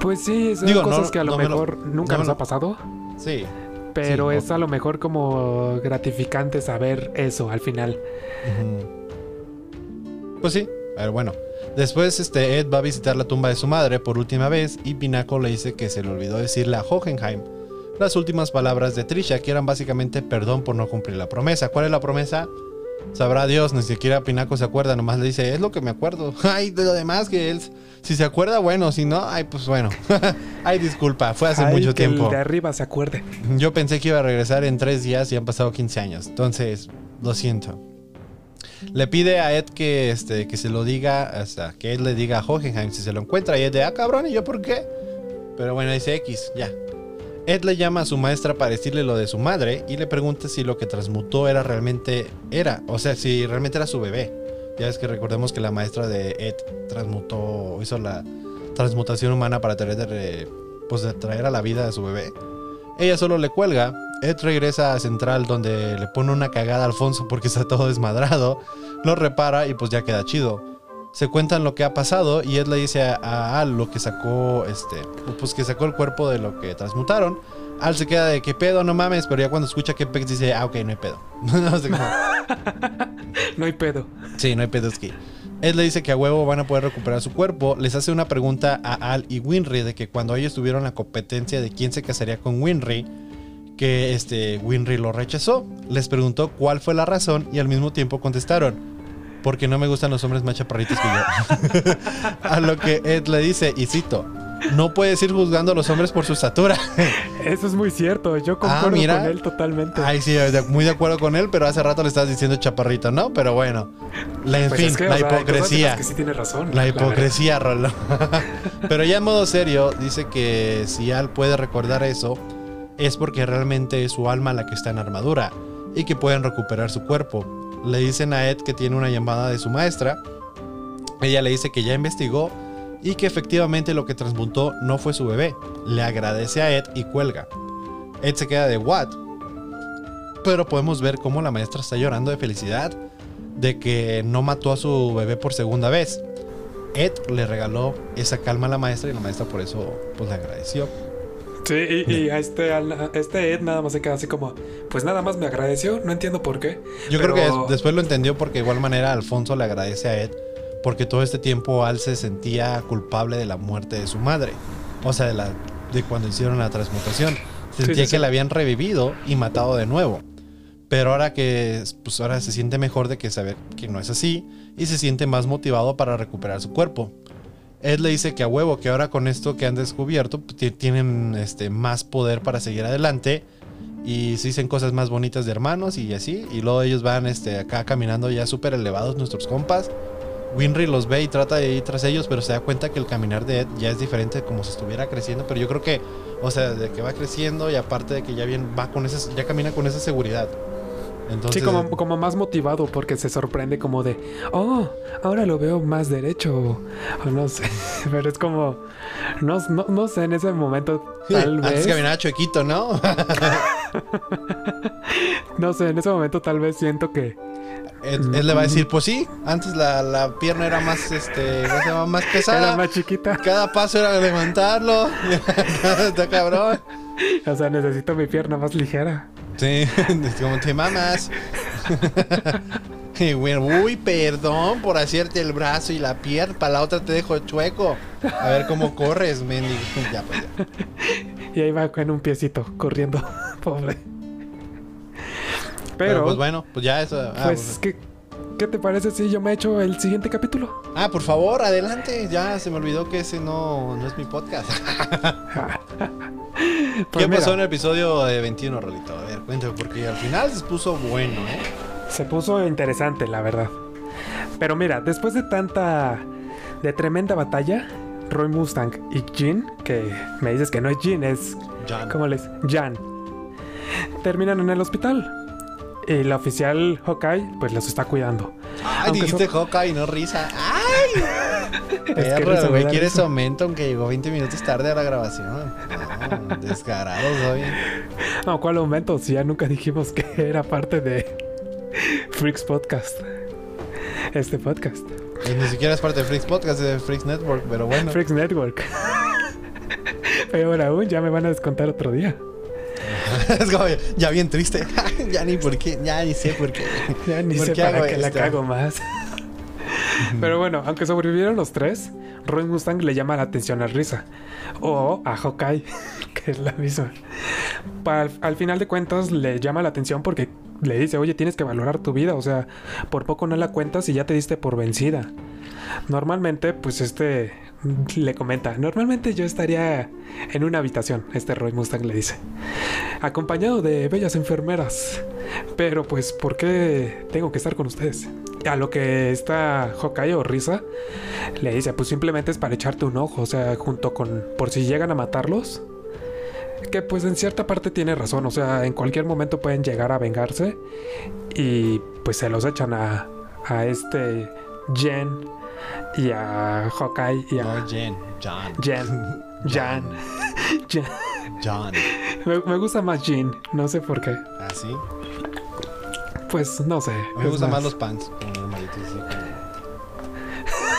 Pues sí, son Digo, no- cosas que a lo no me lo- mejor nunca no nos lo- ha pasado, Sí. pero es a lo mejor como gratificante saber eso al final. Pues sí, pero bueno. Después este Ed va a visitar la tumba de su madre por última vez y Pinaco le dice que se le olvidó decirle a Hohenheim las últimas palabras de Trisha, que eran básicamente perdón por no cumplir la promesa. ¿Cuál es la promesa? Sabrá Dios, ni siquiera Pinaco se acuerda, nomás le dice, es lo que me acuerdo. Ay, de lo demás que él, si se acuerda, bueno, si no, ay, pues bueno. ay, disculpa, fue hace Ay, mucho que tiempo. el de arriba se acuerde. Yo pensé que iba a regresar en tres días y han pasado 15 años. Entonces, lo siento. Le pide a Ed que, este, que se lo diga, sea, que Ed le diga a Hohenheim si se lo encuentra. Y Ed de, ah, cabrón, ¿y yo por qué? Pero bueno, dice X, ya. Ed le llama a su maestra para decirle lo de su madre y le pregunta si lo que transmutó era realmente era, o sea, si realmente era su bebé. Ya es que recordemos que la maestra de Ed transmutó, hizo la transmutación humana para traer, de- pues, de traer a la vida a su bebé. Ella solo le cuelga. Ed regresa a Central donde le pone una cagada a Alfonso porque está todo desmadrado. Lo repara y pues ya queda chido. Se cuentan lo que ha pasado y Ed le dice a, Al lo que sacó, este, pues que sacó el cuerpo de lo que transmutaron. Al se queda de que pedo, no mames, pero ya cuando escucha que Pex dice, ah, ok, no hay pedo. No sé cómo. No hay pedo. Sí, no hay pedos aquí. Ed le dice que a huevo van a poder recuperar su cuerpo. Les hace una pregunta a Al y Winry de que cuando ellos tuvieron la competencia de quién se casaría con Winry, que este Winry lo rechazó. Les preguntó cuál fue la razón y al mismo tiempo contestaron. Porque no me gustan los hombres más chaparritos que yo. a lo que Ed le dice, y cito, no puedes ir juzgando a los hombres por su estatura. Eso es muy cierto. Yo concuerdo Ah, mira. con él totalmente. Ay, sí, muy de acuerdo con él, pero hace rato le estabas diciendo chaparrito, ¿no? Pero bueno, la, en Pues fin, es que, o la sea, hipocresía. que sí tiene razón. La hipocresía, Rolo. Pero ya en modo serio, dice que si Al puede recordar eso, es porque realmente es su alma la que está en armadura y que pueden recuperar su cuerpo. Le dicen a Ed que tiene una llamada de su maestra. Ella le dice que ya investigó y que efectivamente lo que transmutó no fue su bebé. Le agradece a Ed y cuelga. Ed se queda de what? Pero podemos ver cómo la maestra está llorando de felicidad de que no mató a su bebé por segunda vez. Ed le regaló esa calma a la maestra y la maestra por eso pues le agradeció. Sí, y, y a este, a este Ed nada más se queda así como, pues nada más me agradeció, no entiendo por qué. Yo Pero- creo que des- después lo entendió porque de igual manera Alfonso le agradece a Ed porque todo este tiempo Al se sentía culpable de la muerte de su madre. O sea, de, la, de cuando hicieron la transmutación. Sentía sí, que sí. la habían revivido y matado de nuevo. Pero ahora que pues ahora se siente mejor de que saber que no es así y se siente más motivado para recuperar su cuerpo. Ed le dice que a huevo, que ahora con esto que han descubierto, pues, ti- tienen este, más poder para seguir adelante y se dicen cosas más bonitas de hermanos y así. Y luego ellos van este, acá caminando ya súper elevados, nuestros compas. Winry los ve y trata de ir tras ellos, pero se da cuenta que el caminar de Ed ya es diferente como si estuviera creciendo. Pero yo creo que, o sea, de que va creciendo y aparte de que ya bien va con esa, ya camina con esa seguridad. Entonces, sí, como, como más motivado porque se sorprende como de, oh, ahora lo veo más derecho. O no sé, pero es como, no, no, no sé, en ese momento tal antes vez, caminaba chuequito, ¿no? no sé, en ese momento tal vez siento que él, él le va a decir, pues sí, antes la, la pierna era más, este, ¿cómo se llama? Más pesada. Era más chiquita. Cada paso era levantarlo. Está cabrón. O sea, necesito mi pierna más ligera. Sí, es como te mamas. Y bueno, uy, perdón por hacerte el brazo y la pierna. Para la otra te dejo chueco. A ver cómo corres, mendigo. Ya, pues ya. Y ahí va con un piecito corriendo. Pobre. Pero, Pero, pues bueno, pues ya eso. Ah, pues, ¿qué, ¿qué te parece si yo me echo el siguiente capítulo? ah, por favor, adelante. Ya se me olvidó que ese no, no es mi podcast. Pues ¿Qué mira, pasó en el episodio de 21, Rolito? A ver, cuéntame, porque al final se puso bueno, ¿eh? Se puso interesante, la verdad. Pero mira, después de tanta. de tremenda batalla, Roy Mustang y Jean, que me dices que no es Jean, es. Jan. ¿Cómo les? Jan. Terminan en el hospital. Y la oficial Hawkeye, pues los está cuidando. Ay, Aunque dijiste son- Hawkeye, no risa. ¡Ay! que Perro, me güey, ¿quieres aumento aunque llegó 20 minutos tarde a la grabación? No, descarado soy. No, ¿cuál aumento? Si ya nunca dijimos que era parte de Freaks Podcast. Este podcast. Pues ni siquiera es parte de Freaks Podcast, es de Freaks Network, pero bueno. Freaks Network. Peor aún, ya me van a descontar otro día. es como, ya bien triste. ya ni por qué, ya ni sé por qué. Ya ni ¿Por sé qué para hago qué la esto? cago más. Pero bueno, aunque sobrevivieron los tres, Roy Mustang le llama la atención a Risa. O a Hawkeye, que es la misma. Al final de cuentas le llama la atención porque le dice, oye, tienes que valorar tu vida. O sea, por poco no la cuentas y ya te diste por vencida. Normalmente, pues este le comenta, normalmente yo estaría en una habitación, este Roy Mustang le dice, acompañado de bellas enfermeras. Pero pues, ¿por qué tengo que estar con ustedes? A lo que está Hawkeye o Risa le dice, pues simplemente es para echarte un ojo, o sea, junto con, por si llegan a matarlos. Que pues en cierta parte tiene razón, o sea, en cualquier momento pueden llegar a vengarse y pues se los echan a, a este Jen y a Hawkeye y a No, Jen, John. Jen. Jan. Jan. John. Me, me gusta más Jean, no sé por qué. ¿Ah, sí? Pues no sé. Me gustan más los pants, normalitos, así como-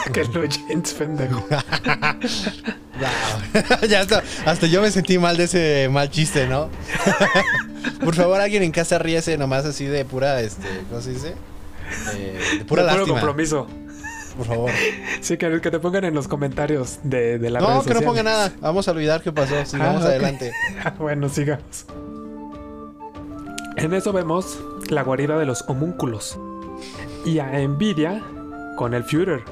que los jeans, pendejo. Ya hasta, hasta yo me sentí mal de ese mal chiste, ¿no? Por favor, alguien en casa ríese nomás así de pura, este, ¿cómo se dice? Eh, de pura De puro compromiso. Por favor. Sí, que, que te pongan en los comentarios de, de la No, que no ponga nada. Vamos a olvidar qué pasó. Sigamos Ah, ok. adelante. bueno, sigamos. En eso vemos la guarida de los homúnculos. Y a Envidia con el Führer,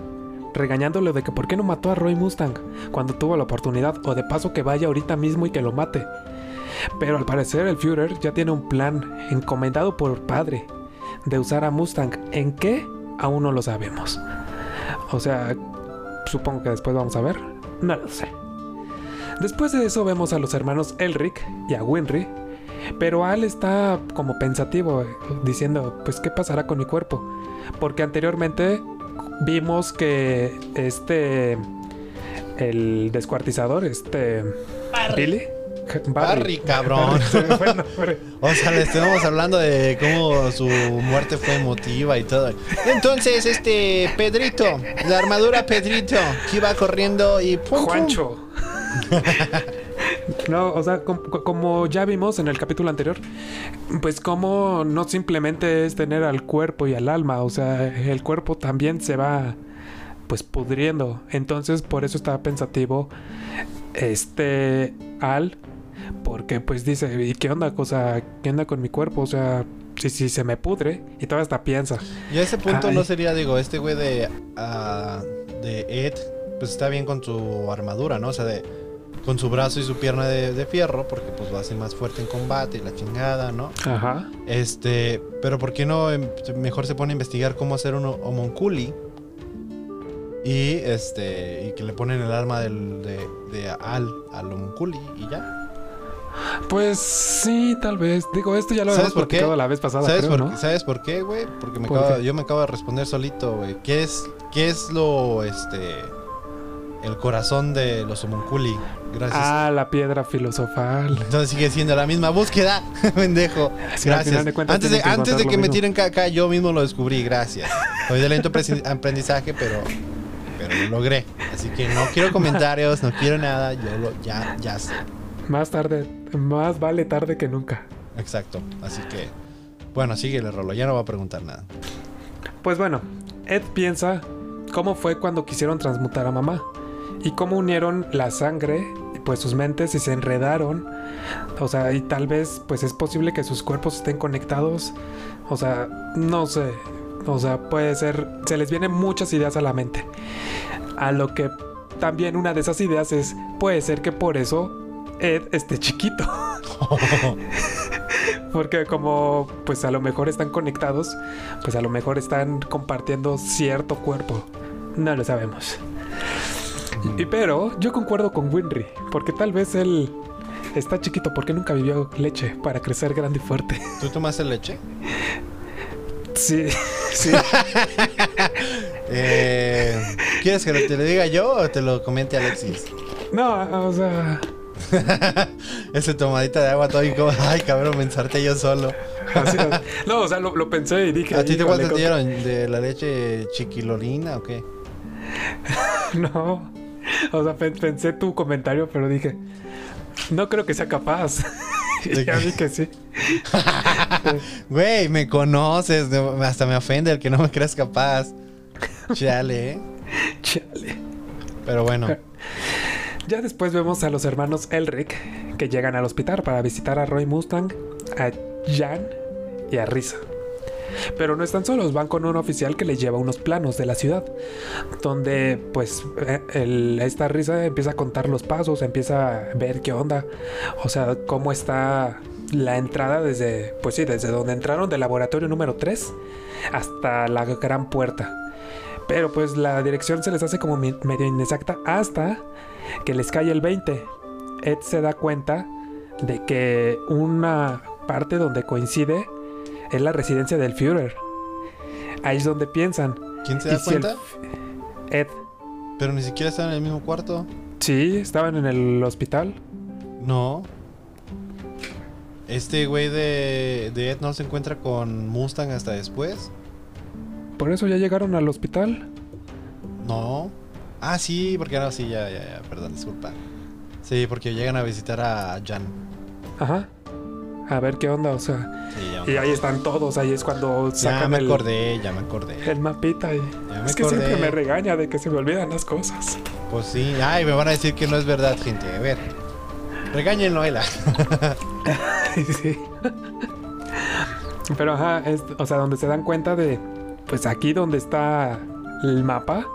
regañándole de que por qué no mató a Roy Mustang cuando tuvo la oportunidad, o de paso que vaya ahorita mismo y que lo mate. Pero al parecer el Führer ya tiene un plan encomendado por padre de usar a Mustang. ¿En qué? Aún no lo sabemos. O sea, supongo que después vamos a ver. No lo sé. Después de eso vemos a los hermanos Elric y a Winry, pero Al está como pensativo, eh, diciendo, pues ¿qué pasará con mi cuerpo? Porque anteriormente vimos que este, el descuartizador, este... Billy. Barry, cabrón. O sea, le estamos hablando de cómo su muerte fue emotiva y todo. Entonces, este Pedrito, la armadura Pedrito, que iba corriendo y pum, pum. Juancho. No, o sea, com- co- como ya vimos en el capítulo anterior, pues como no simplemente es tener al cuerpo y al alma, o sea, el cuerpo también se va pues pudriendo. Entonces, por eso estaba pensativo este Al, porque pues dice, ¿y qué onda? O sea, ¿qué onda con mi cuerpo? O sea, si, si se me pudre y todavía hasta piensa. Y a ese punto Ay. no sería, digo, este güey de, ah, de Ed, pues está bien con su armadura, ¿no? O sea, de, con su brazo y su pierna de, de fierro, porque pues lo hace más fuerte en combate y la chingada, ¿no? Ajá. Este, pero ¿por qué no em, mejor se pone a investigar cómo hacer un homunculi? Y este, y que le ponen el arma del, de, de Al al homunculi y ya. Pues sí, tal vez. Digo, esto ya lo ¿Sabes habíamos por qué? platicado la vez pasada, ¿Sabes, creo, por, ¿no? ¿Sabes por qué, güey? Porque me ¿Por acabo- yo me acabo de responder solito, güey. ¿Qué es, ¿Qué es lo, este... el corazón de los homunculi. Gracias. Ah, la piedra filosofal. Entonces sigue siendo la misma búsqueda, pendejo. Sí, Gracias. de antes de, que antes de encontrar que lo me tiren caca, yo mismo lo descubrí, gracias. Soy de lento aprendizaje, pero, pero lo logré. Así que no quiero comentarios, no quiero nada, yo lo, ya, ya sé. Más tarde, más vale tarde que nunca. Exacto. Así que, bueno, síguele, Rolo, ya no va a preguntar nada. Pues bueno, Ed piensa cómo fue cuando quisieron transmutar a mamá y cómo unieron la sangre, pues sus mentes y se enredaron. O sea, y tal vez pues es posible que sus cuerpos estén conectados. O sea, no sé. O sea, puede ser, se les vienen muchas ideas a la mente. A lo que también una de esas ideas es, puede ser que por eso Ed esté chiquito. Porque como pues a lo mejor están conectados, pues a lo mejor están compartiendo cierto cuerpo. No lo sabemos. Y pero yo concuerdo con Winry, porque tal vez él está chiquito porque nunca vivió leche para crecer grande y fuerte. ¿Tú tomaste leche? Sí, sí. Eh, ¿Quieres que te lo diga yo o te lo comente Alexis? No, o sea, Ese tomadita de agua todo y como, ay cabrón, pensarte yo solo. no. No, o sea, lo, lo pensé y dije. ¿A ti te "Híjole, cuánto te dieron? ¿De la leche chiquilolina o qué? No. O sea, pen- pensé tu comentario, pero dije, no creo que sea capaz. y ¿De ya vi que sí. Güey, me conoces, no- hasta me ofende el que no me creas capaz. Chale, ¿eh? Chale. Pero bueno, Ya después vemos a los hermanos Elric que llegan al hospital para visitar a Roy Mustang, a Jan y a Risa. Pero no están solos, van con un oficial que les lleva unos planos de la ciudad, donde pues eh, esta Risa empieza a contar los pasos, empieza a ver qué onda, o sea, cómo está la entrada desde, pues sí, desde donde entraron del laboratorio número 3 hasta la gran puerta. Pero pues la dirección se les hace como medio inexacta hasta que les cae el 20. Ed se da cuenta de que una parte donde coincide es la residencia del Führer. Ahí es donde piensan. ¿quién se ¿y da si cuenta? Ed. Pero ni siquiera están en el mismo cuarto. Sí, estaban en el hospital. No. Este güey de, de Ed no se encuentra con Mustang hasta después. Por eso ya llegaron al hospital. No. Ah, sí, porque no, sí, ya, ya, ya, perdón, disculpa. Sí, porque llegan a visitar a Jan. Ajá. A ver qué onda, o sea. Sí, ya, Y ahí están todos, ahí es cuando ya sacan me el, acordé, ya me acordé. el mapita. Y... Ya me Es que acordé. siempre me regaña de que se me olvidan las cosas. Pues sí, ay, me van a decir que no es verdad, gente. A ver, regáñenlo a él. Sí. Pero ajá, es, o sea, donde se dan cuenta de, pues aquí donde está el mapa,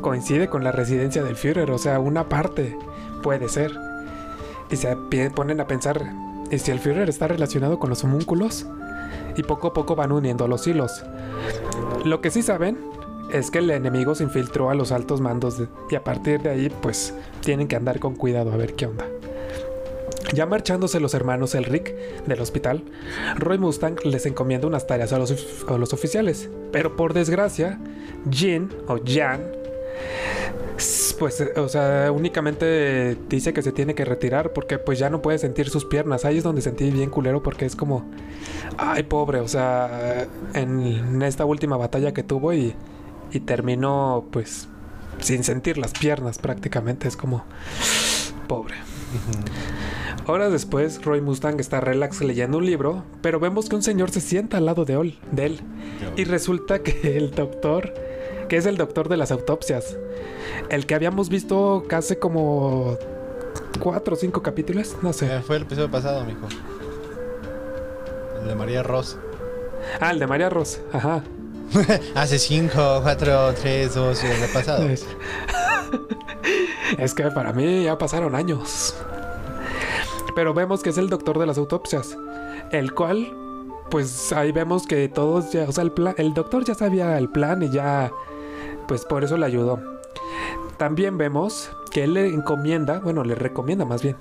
coincide con la residencia del Führer, o sea, una parte puede ser. Y se ponen a pensar, ¿y si el Führer está relacionado con los homúnculos? Y poco a poco van uniendo los hilos. Lo que sí saben es que el enemigo se infiltró a los altos mandos y a partir de ahí, pues, tienen que andar con cuidado a ver qué onda. Ya marchándose los hermanos Elric del hospital, Roy Mustang les encomienda unas tareas a los, a los oficiales. Pero por desgracia, Jean o Jan, pues, eh, o sea, únicamente dice que se tiene que retirar porque pues ya no puede sentir sus piernas. Ahí es donde sentí bien culero porque es como, ay pobre, o sea, en, en esta última batalla que tuvo y, y terminó pues sin sentir las piernas prácticamente. Es como, pobre. Horas después, Roy Mustang está relax leyendo un libro, pero vemos que un señor se sienta al lado de él, de él. Y resulta que el doctor, que es el doctor de las autopsias, el que habíamos visto casi como cuatro o cinco capítulos, no sé. Eh, Fue el episodio pasado, mijo. El de María Ross. Ah, el de María Ross, ajá. Hace 5, 4, 3, 2, el de pasado. Es, es que para mí ya pasaron años. Pero vemos que es el doctor de las autopsias, el cual, pues ahí vemos que todos ya, o sea, el, plan, el doctor ya sabía el plan y ya, pues por eso le ayudó. También vemos que él le encomienda, bueno, le recomienda más bien,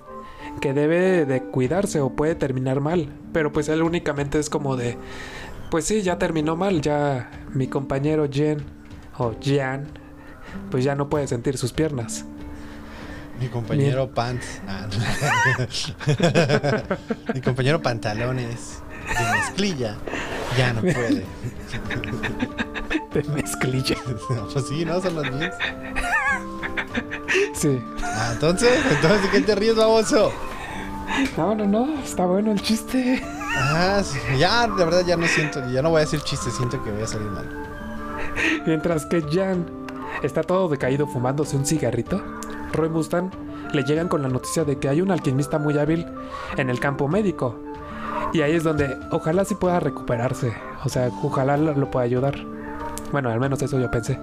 que debe de cuidarse o puede terminar mal, pero pues él únicamente es como de, pues sí, ya terminó mal, ya mi compañero Jen o Jan, pues ya no puede sentir sus piernas. Mi compañero Pants. Ah, no. Mi compañero Pantalones de mezclilla ya no puede. De mezclilla. pues sí, ¿no? Son los míos. Sí. Ah, entonces, entonces, ¿de qué te ríes, baboso? No, no, no. Está bueno el chiste. Ah, sí, ya, de verdad, ya no siento, ya no voy a decir chiste, siento que voy a salir mal. Mientras que Jan está todo decaído fumándose un cigarrito, Roy Mustang le llegan con la noticia de que hay un alquimista muy hábil en el campo médico. Y ahí es donde ojalá sí pueda recuperarse. O sea, ojalá lo pueda ayudar. Bueno, al menos eso yo pensé.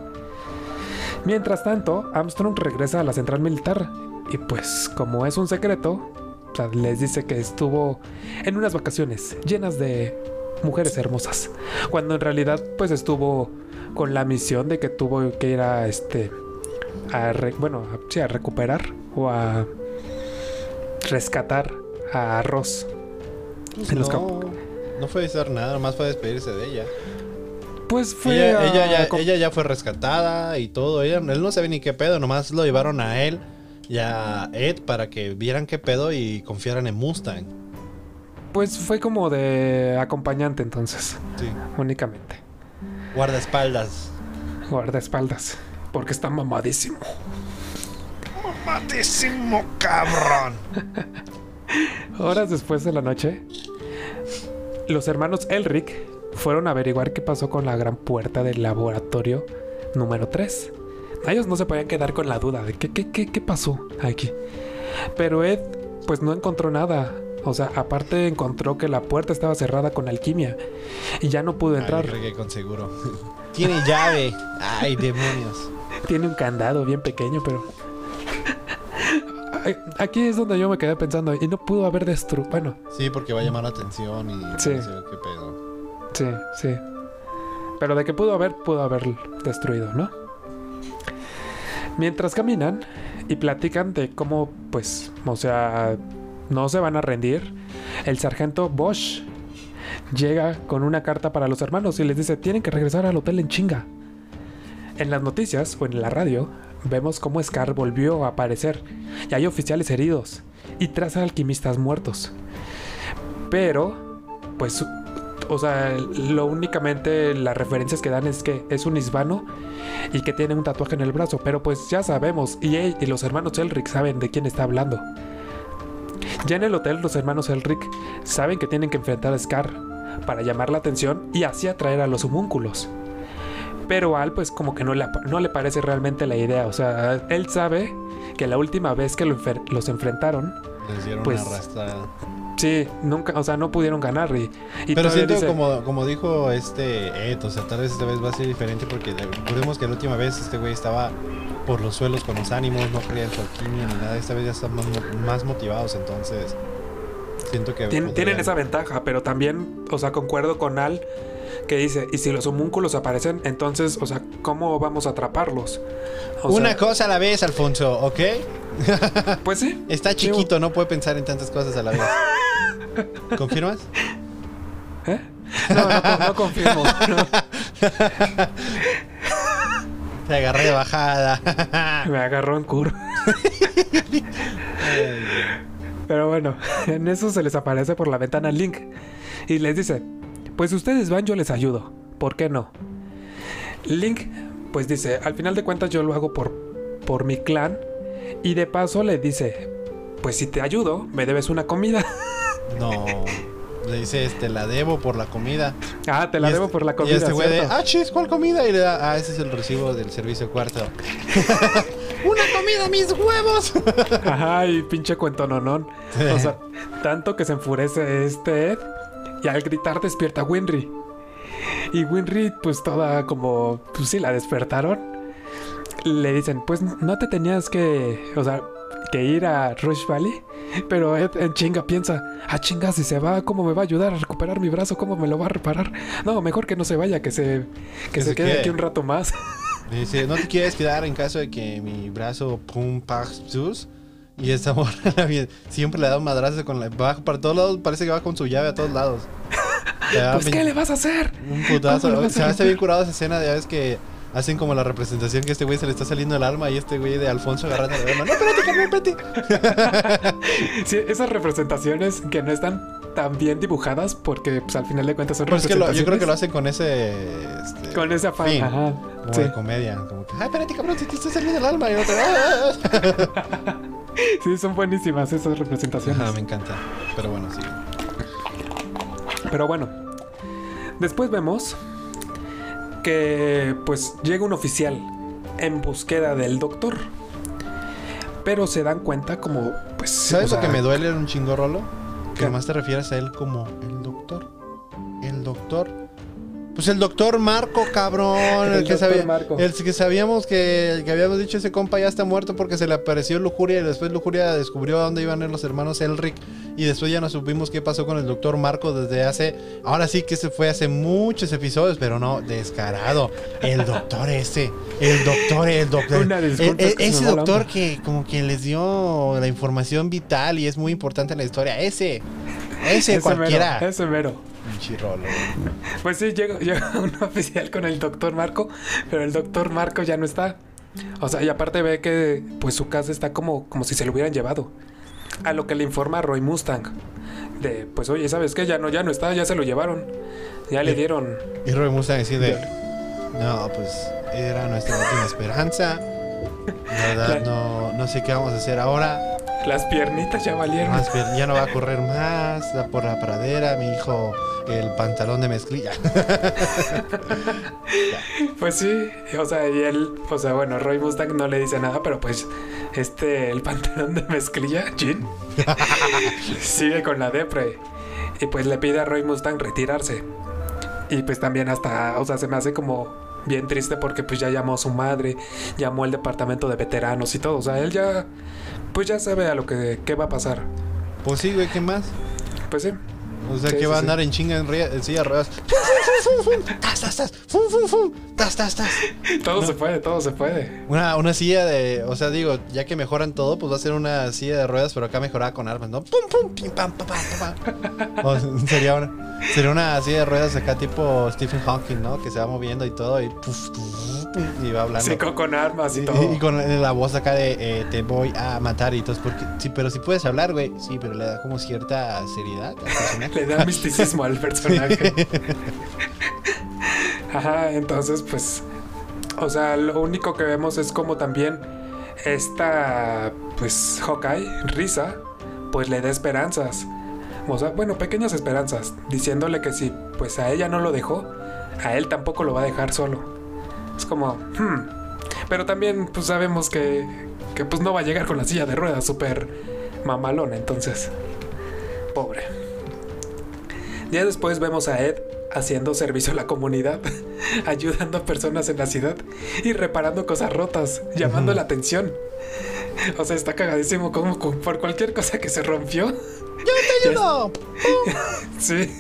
Mientras tanto, Armstrong regresa a la central militar. Y pues, como es un secreto, o sea, les dice que estuvo en unas vacaciones llenas de mujeres hermosas. Cuando en realidad, pues estuvo con la misión de que tuvo que ir a este. A re- bueno, a, sí, a recuperar o a rescatar a Ross. En los no, no fue a hacer nada, nomás fue a despedirse de ella. Pues fue. Ella, a- ella, ya, ella ya fue rescatada y todo. Ella, él no sabe ni qué pedo, nomás lo llevaron a él y a Ed para que vieran qué pedo y confiaran en Mustang. Pues fue como de acompañante entonces, Sí. únicamente. Guardaespaldas. Guardaespaldas. Porque está mamadísimo. Mamadísimo cabrón. Horas después de la noche, los hermanos Elric fueron a averiguar qué pasó con la gran puerta del laboratorio número 3. Ellos no se podían quedar con la duda de qué, qué, qué, qué pasó aquí. Pero Ed, pues no encontró nada. O sea, aparte encontró que la puerta estaba cerrada con alquimia y ya no pudo entrar. Ay, con seguro. Tiene llave. Ay, demonios. Tiene un candado bien pequeño, pero. Aquí es donde yo me quedé pensando, y no pudo haber destruido. Bueno, Sí, porque va a llamar la atención y Sí. qué pedo. Sí, sí. Pero de que pudo haber, pudo haber destruido, ¿no? Mientras caminan y platican de cómo, pues, o sea, no se van a rendir, el sargento Bosch llega con una carta para los hermanos y les dice, tienen que regresar al hotel en chinga. En las noticias o en la radio vemos cómo Scar volvió a aparecer y hay oficiales heridos y tres alquimistas muertos. Pero, pues, o sea, lo únicamente las referencias que dan es que es un hisbano y que tiene un tatuaje en el brazo. Pero pues ya sabemos, y, él y los hermanos Elric saben de quién está hablando. Ya en el hotel, los hermanos Elric saben que tienen que enfrentar a Scar para llamar la atención y así atraer a los homúnculos. Pero Al, pues como que no le, no le parece realmente la idea. O sea, él sabe que la última vez que lo los enfrentaron, Les dieron Pues, una arrastrada. Sí, nunca, o sea, no pudieron ganar. Y, y Pero siento dice- como, como dijo este Ed, o sea, tal vez esta vez va a ser diferente porque recordemos que la última vez este güey estaba por los suelos con los ánimos, no creía en su alquimia ni nada. Esta vez ya están más, más motivados, entonces siento que... Tien- tienen esa ventaja, pero también, o sea, concuerdo con Al que dice, y si los homúnculos aparecen, entonces, o sea, ¿cómo vamos a atraparlos? O Una sea, cosa a la vez, Alfonso, ¿ok? pues sí. Está chiquito, no puede pensar en tantas cosas a la vez. ¿Confirmas? ¿Eh? No, no, no, confirmo. no. Te agarré de bajada. Me agarró en curva. Pero bueno, en eso se les aparece por la ventana Link y les dice, pues ustedes van, yo les ayudo. ¿Por qué no? Link, pues dice, al final de cuentas yo lo hago por, por mi clan y de paso le dice, pues si te ayudo, me debes una comida. No. Le dice, este, la debo por la comida. ah, te la Y debo este- por la Y comida. este güey ah, chis, ¿cuál comida? Y le da, ah, ese es el recibo del servicio cuarto. ¡Una comida, mis huevos! Ajá, y pinche cuento nonón. O sea, tanto que se enfurece este Ed y al gritar despierta a Winry. Y Winry, pues toda como, pues sí, la despertaron. Le dicen, pues no te tenías que, o sea, que ir a Rush Valley. Pero Ed en chinga piensa, ah chinga, si se va, ¿cómo me va a ayudar a recuperar mi brazo? ¿Cómo me lo va a reparar? No, mejor que no se vaya, que se, que se, se quede quede. aquí un rato más. Dice, ¿no te quieres quedar en caso de que mi brazo pum pax sus? Y esta morra siempre le da un madrazo con la baja para todos lados, parece que va con su llave a todos lados. Pues, ¿qué le vas a hacer? Un putazo. ¿Cómo lo vas a Se me hace bien curado esa escena, ya ves que hacen como la representación que este güey se le está saliendo el alma y este güey de Alfonso agarrando el alma. No, espérate, carnal, espérate. Sí, esas representaciones que no están tan bien dibujadas porque pues, al final de cuentas son Pues es que lo- yo creo que lo representaciones hacen con ese. este, con ese afán. fin, Ajá. Como Sí. de comedia. Como que, ay, espérate, cabrón, se te está saliendo el alma. Y otro, "Ah, ah, ah". sí, son buenísimas esas representaciones. Ajá, me encanta. Pero bueno, sí. Pero bueno, después vemos que pues llega un oficial en búsqueda del doctor. Pero se dan cuenta como pues... ¿Sabes lo que me duele un chingo, Rolo? Que ¿Qué? nomás te refieres a él como el doctor. El doctor. Pues el doctor Marco, cabrón. El, El que, sabía- Marco. el que sabíamos que, que habíamos dicho ese compa ya está muerto porque se le apareció Lujuria y después Lujuria descubrió a dónde iban a ir los hermanos Elric y después ya no supimos qué pasó con el doctor Marco desde hace... Ahora sí que se fue hace muchos episodios, pero no, descarado. El doctor ese. El doctor, el doctor. Una ese doctor que como que les dio la información vital y es muy importante en la historia. Ese. Ese, ese cualquiera. Mero, ese mero. Pinche Rolo. Pues sí, llega, llega un oficial con el doctor Marco, pero el doctor Marco ya no está. O sea, y aparte ve que pues su casa está como, como si se lo hubieran llevado. A lo que le informa Roy Mustang. De, pues oye, ¿sabes qué? Ya no, ya no está, ya se lo llevaron. Ya le dieron. Y Roy Mustang así de... No, pues era nuestra última esperanza. Verdad, no, no sé qué vamos a hacer ahora. Las piernitas ya valieron. Más bien, ya no va a correr más. Da por la pradera. Mi hijo, el pantalón de mezclilla. Pues sí, o sea, y él, o sea, bueno, Roy Mustang no le dice nada, pero pues este, el pantalón de mezclilla, Jin, sigue con la depre. Y pues le pide a Roy Mustang retirarse. Y pues también hasta, o sea, se me hace como bien triste porque pues ya llamó a su madre, llamó al departamento de veteranos y todo. O sea, él ya, pues ya sabe a lo que, qué va a pasar. Pues sí, güey, ¿qué más? Pues sí. O sea, Sí, que sí, va a andar en chinga en, en silla de ruedas. Tas, tas, tas. Todo se puede, todo se puede. Una, una silla de. O sea, digo, ya que mejoran todo, pues va a ser una silla de ruedas, pero acá mejorada con armas, ¿no? Pum, pum, pim, pam, pa, pa, pa, pa. O sea, sería, una, sería una silla de ruedas acá tipo Stephen Hawking, ¿no? Que se va moviendo y todo y. puf, puf, puf, y va hablando. Sí, con, con armas y, Y, todo. y con la voz acá de eh, te voy a matar y todo. Porque, sí, pero si puedes hablar, güey. Sí, pero le da como cierta seriedad al personaje. Le da misticismo al personaje. Ajá, entonces pues, o sea, lo único que vemos es como también esta, pues, Hawkeye, Risa, pues le da esperanzas. O sea, bueno, pequeñas esperanzas, diciéndole que si pues a ella no lo dejó, a él tampoco lo va a dejar solo. Es como, hmm. Pero también pues sabemos que, que pues no va a llegar con la silla de ruedas súper mamalona, entonces, pobre. Días después vemos a Ed haciendo servicio a la comunidad, ayudando a personas en la ciudad y reparando cosas rotas, llamando la atención. O sea, está cagadísimo como por cualquier cosa que se rompió. ¡Te ayudo! Sí.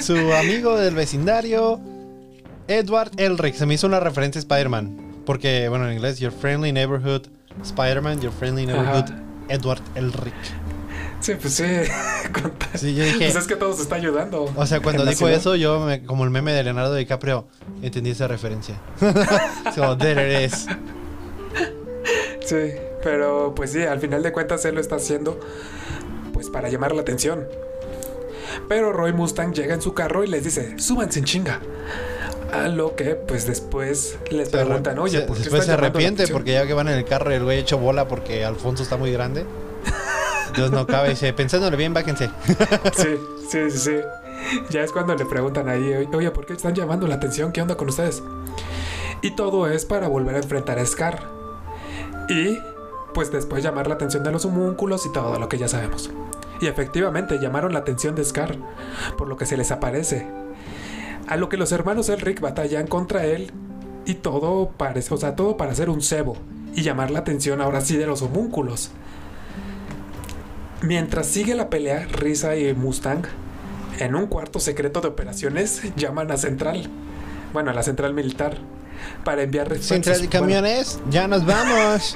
Su amigo del vecindario, Edward Elric. Se me hizo una referencia a Spider-Man. Porque, bueno, en inglés, Your Friendly Neighborhood Spider-Man, Your Friendly Neighborhood Ajá. Edward Elric. Sí, pues sí. Sí, yo dije. Pues es que todo se está ayudando. O sea, cuando dijo ciudad. eso, yo, me- como el meme de Leonardo DiCaprio, entendí esa referencia. so, there it is. Sí, pero pues sí, al final de cuentas él lo está haciendo pues para llamar la atención. Pero Roy Mustang llega en su carro y les dice, súbanse en chinga. A lo que pues después les Se preguntan, oye, se- ¿por qué después se arrepiente atención?" porque ya que van en el carro y el güey hecho bola porque Alfonso está muy grande. Entonces no cabe dice, pensándolo bien, bájense. Sí, sí, sí, sí. Ya es cuando le preguntan ahí, oye, ¿por qué están llamando la atención? ¿Qué onda con ustedes? Y todo es para volver a enfrentar a Scar. Y pues después llamar la atención de los homúnculos y todo lo que ya sabemos. Y efectivamente llamaron la atención de Scar, por lo que se les aparece. A lo que los hermanos Elric batallan contra él y todo parece, o sea, todo para hacer un cebo y llamar la atención ahora sí de los homúnculos. Mientras sigue la pelea, Risa y Mustang, en un cuarto secreto de operaciones, llaman a Central, bueno, a la central militar, para enviar refuerzos. Central de Bueno, camiones, ya nos vamos.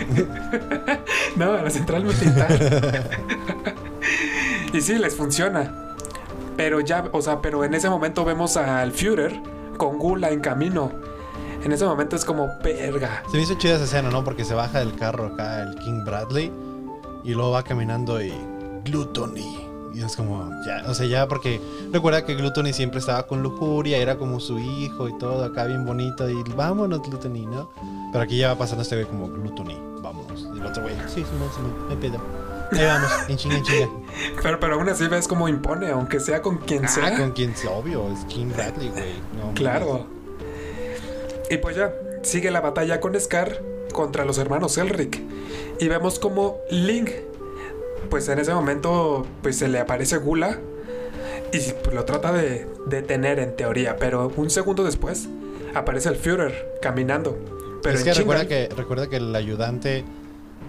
no, a la central militar. y sí, les funciona. Pero ya, o sea, pero en ese momento vemos al Führer con Gula en camino. En ese momento es como, verga. Se me hizo chida esa escena, ¿no? Porque se baja del carro acá el King Bradley y luego va caminando y Gluttony. Y es como, ya, o sea, ya porque recuerda que Gluttony siempre estaba con lujuria, era como su hijo y todo acá bien bonito y vámonos Gluttony, ¿no? Pero aquí ya va pasando este güey como Gluttony, vámonos. Y el otro güey, sí, sí, no, sí, no, hay pedo. Ahí vamos, en chinga, en chinga. Pero, pero aún así ves cómo impone, aunque sea con quien Ah, sea. con quien sea obvio, es King Bradley, güey. No, Claro. Y pues ya, sigue la batalla con Scar contra los hermanos Elric. Y vemos como Link, pues en ese momento, pues se le aparece Gula. Y pues, lo trata de detener en teoría. Pero un segundo después, aparece el Führer caminando. Pero es que recuerda, que recuerda que el ayudante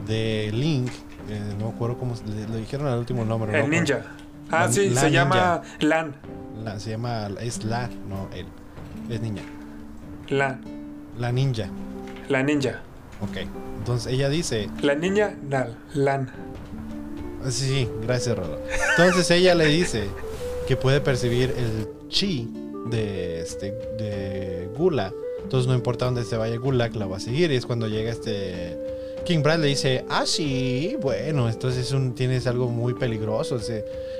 de Link, eh, no me acuerdo cómo le, le dijeron el último nombre. El ¿no? ninja. Ah, La- sí, la se ninja. llama Lan. La- se llama, es la, no él. Es niña. Lan. La ninja. La ninja. Ok. Entonces ella dice, La niña, Nal. Lan. Ah, sí, sí, gracias Rolo. Entonces ella le dice que puede percibir el chi de este de Gula. Entonces no importa dónde se vaya Gula, la va a seguir. Y es cuando llega este King Brad le dice, ah, sí, bueno, entonces es un, tienes algo muy peligroso.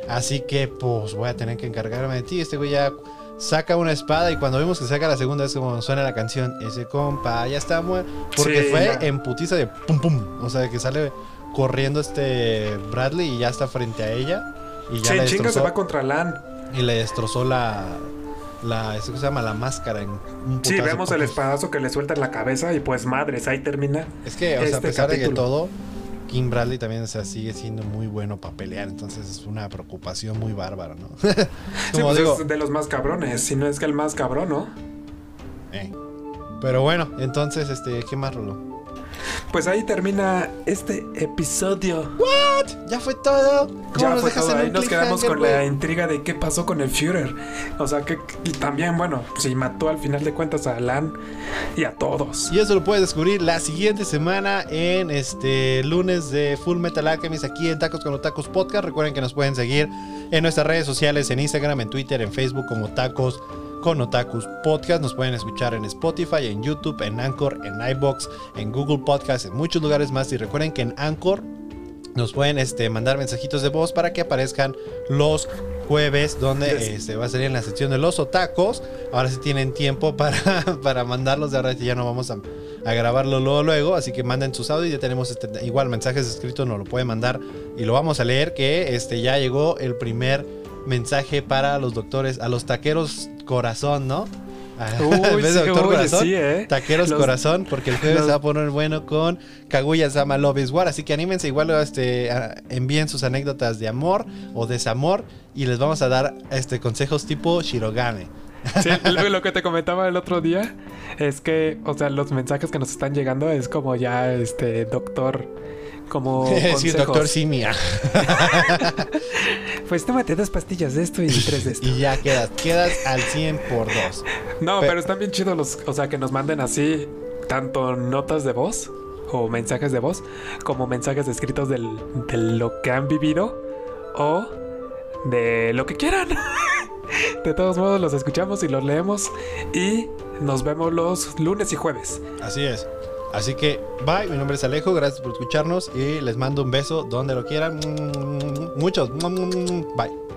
así que pues voy a tener que encargarme de ti. Este güey ya saca una espada y cuando vimos que saca la segunda es como suena la canción, ese compa ya está muerto. Porque Sí, fue ya. en putiza de pum pum. O sea, que sale corriendo este Bradley y ya está frente a ella. Y ya Sí, chinga se destrozó, va contra Lan. y le destrozó la, la, ¿eso que se llama? La máscara en un Sí, vemos el espadazo que le suelta en la cabeza y pues madres, ahí termina. Es que, o sea, a este pesar de que todo, King Bradley también o sea, sigue siendo muy bueno para pelear. Entonces es una preocupación muy bárbara, ¿no? Sí, pues digo, es de los más cabrones, si no es que el más cabrón, ¿no? eh. Pero bueno, entonces, este, ¿qué más, Rolo? Pues ahí termina este episodio. Ya fue todo. ¿Cómo Ya nos fue dejas todo, en ahí nos quedamos con la intriga de qué pasó con el Führer. O sea, que y también, bueno, si mató al final de cuentas a Lan y a todos. Y eso lo puedes descubrir la siguiente semana en este lunes de Full Metal Alchemist aquí en Tacos con Tacos Podcast. Recuerden que nos pueden seguir en nuestras redes sociales, en Instagram, en Twitter, en Facebook como Tacos con Otakus Podcast. Nos pueden escuchar en Spotify, en YouTube, en Anchor, en iBox, en Google Podcast, en muchos lugares más. Y recuerden que en Anchor nos pueden este, mandar mensajitos de voz para que aparezcan los jueves, donde Yes. este, va a salir en la sección de los otacos. Ahora sí tienen tiempo para, para mandarlos, de ahora ya no vamos a, a grabarlo luego, luego. Así que manden sus audios, ya tenemos este, igual mensajes escritos, nos lo pueden mandar y lo vamos a leer, que este, ya llegó el primer mensaje para los doctores, a los taqueros corazón, ¿no? en Uy, vez de sí, doctor corazón, sí, ¿eh? Taqueros Los- Corazón, porque el jueves los- se va a poner bueno con Kaguya Sama Love is War. Así que anímense, igual este, a- envíen sus anécdotas de amor o desamor y les vamos a dar este, consejos tipo Shirogane. Sí, lo que te comentaba el otro día es que, o sea, los mensajes que nos están llegando es como ya, este, doctor, como decir, doctor Simia. Pues tómate dos pastillas de esto y tres de esto. Y ya quedas, quedas al 100 por 2. No, Pe- pero están bien chidos los, o sea, que nos manden así tanto notas de voz o mensajes de voz como mensajes escritos del, de lo que han vivido o de lo que quieran. De todos modos los escuchamos y los leemos y nos vemos los lunes y jueves. Así es. Así que, bye, mi nombre es Alejo, gracias por escucharnos y les mando un beso donde lo quieran. Muchos. Bye.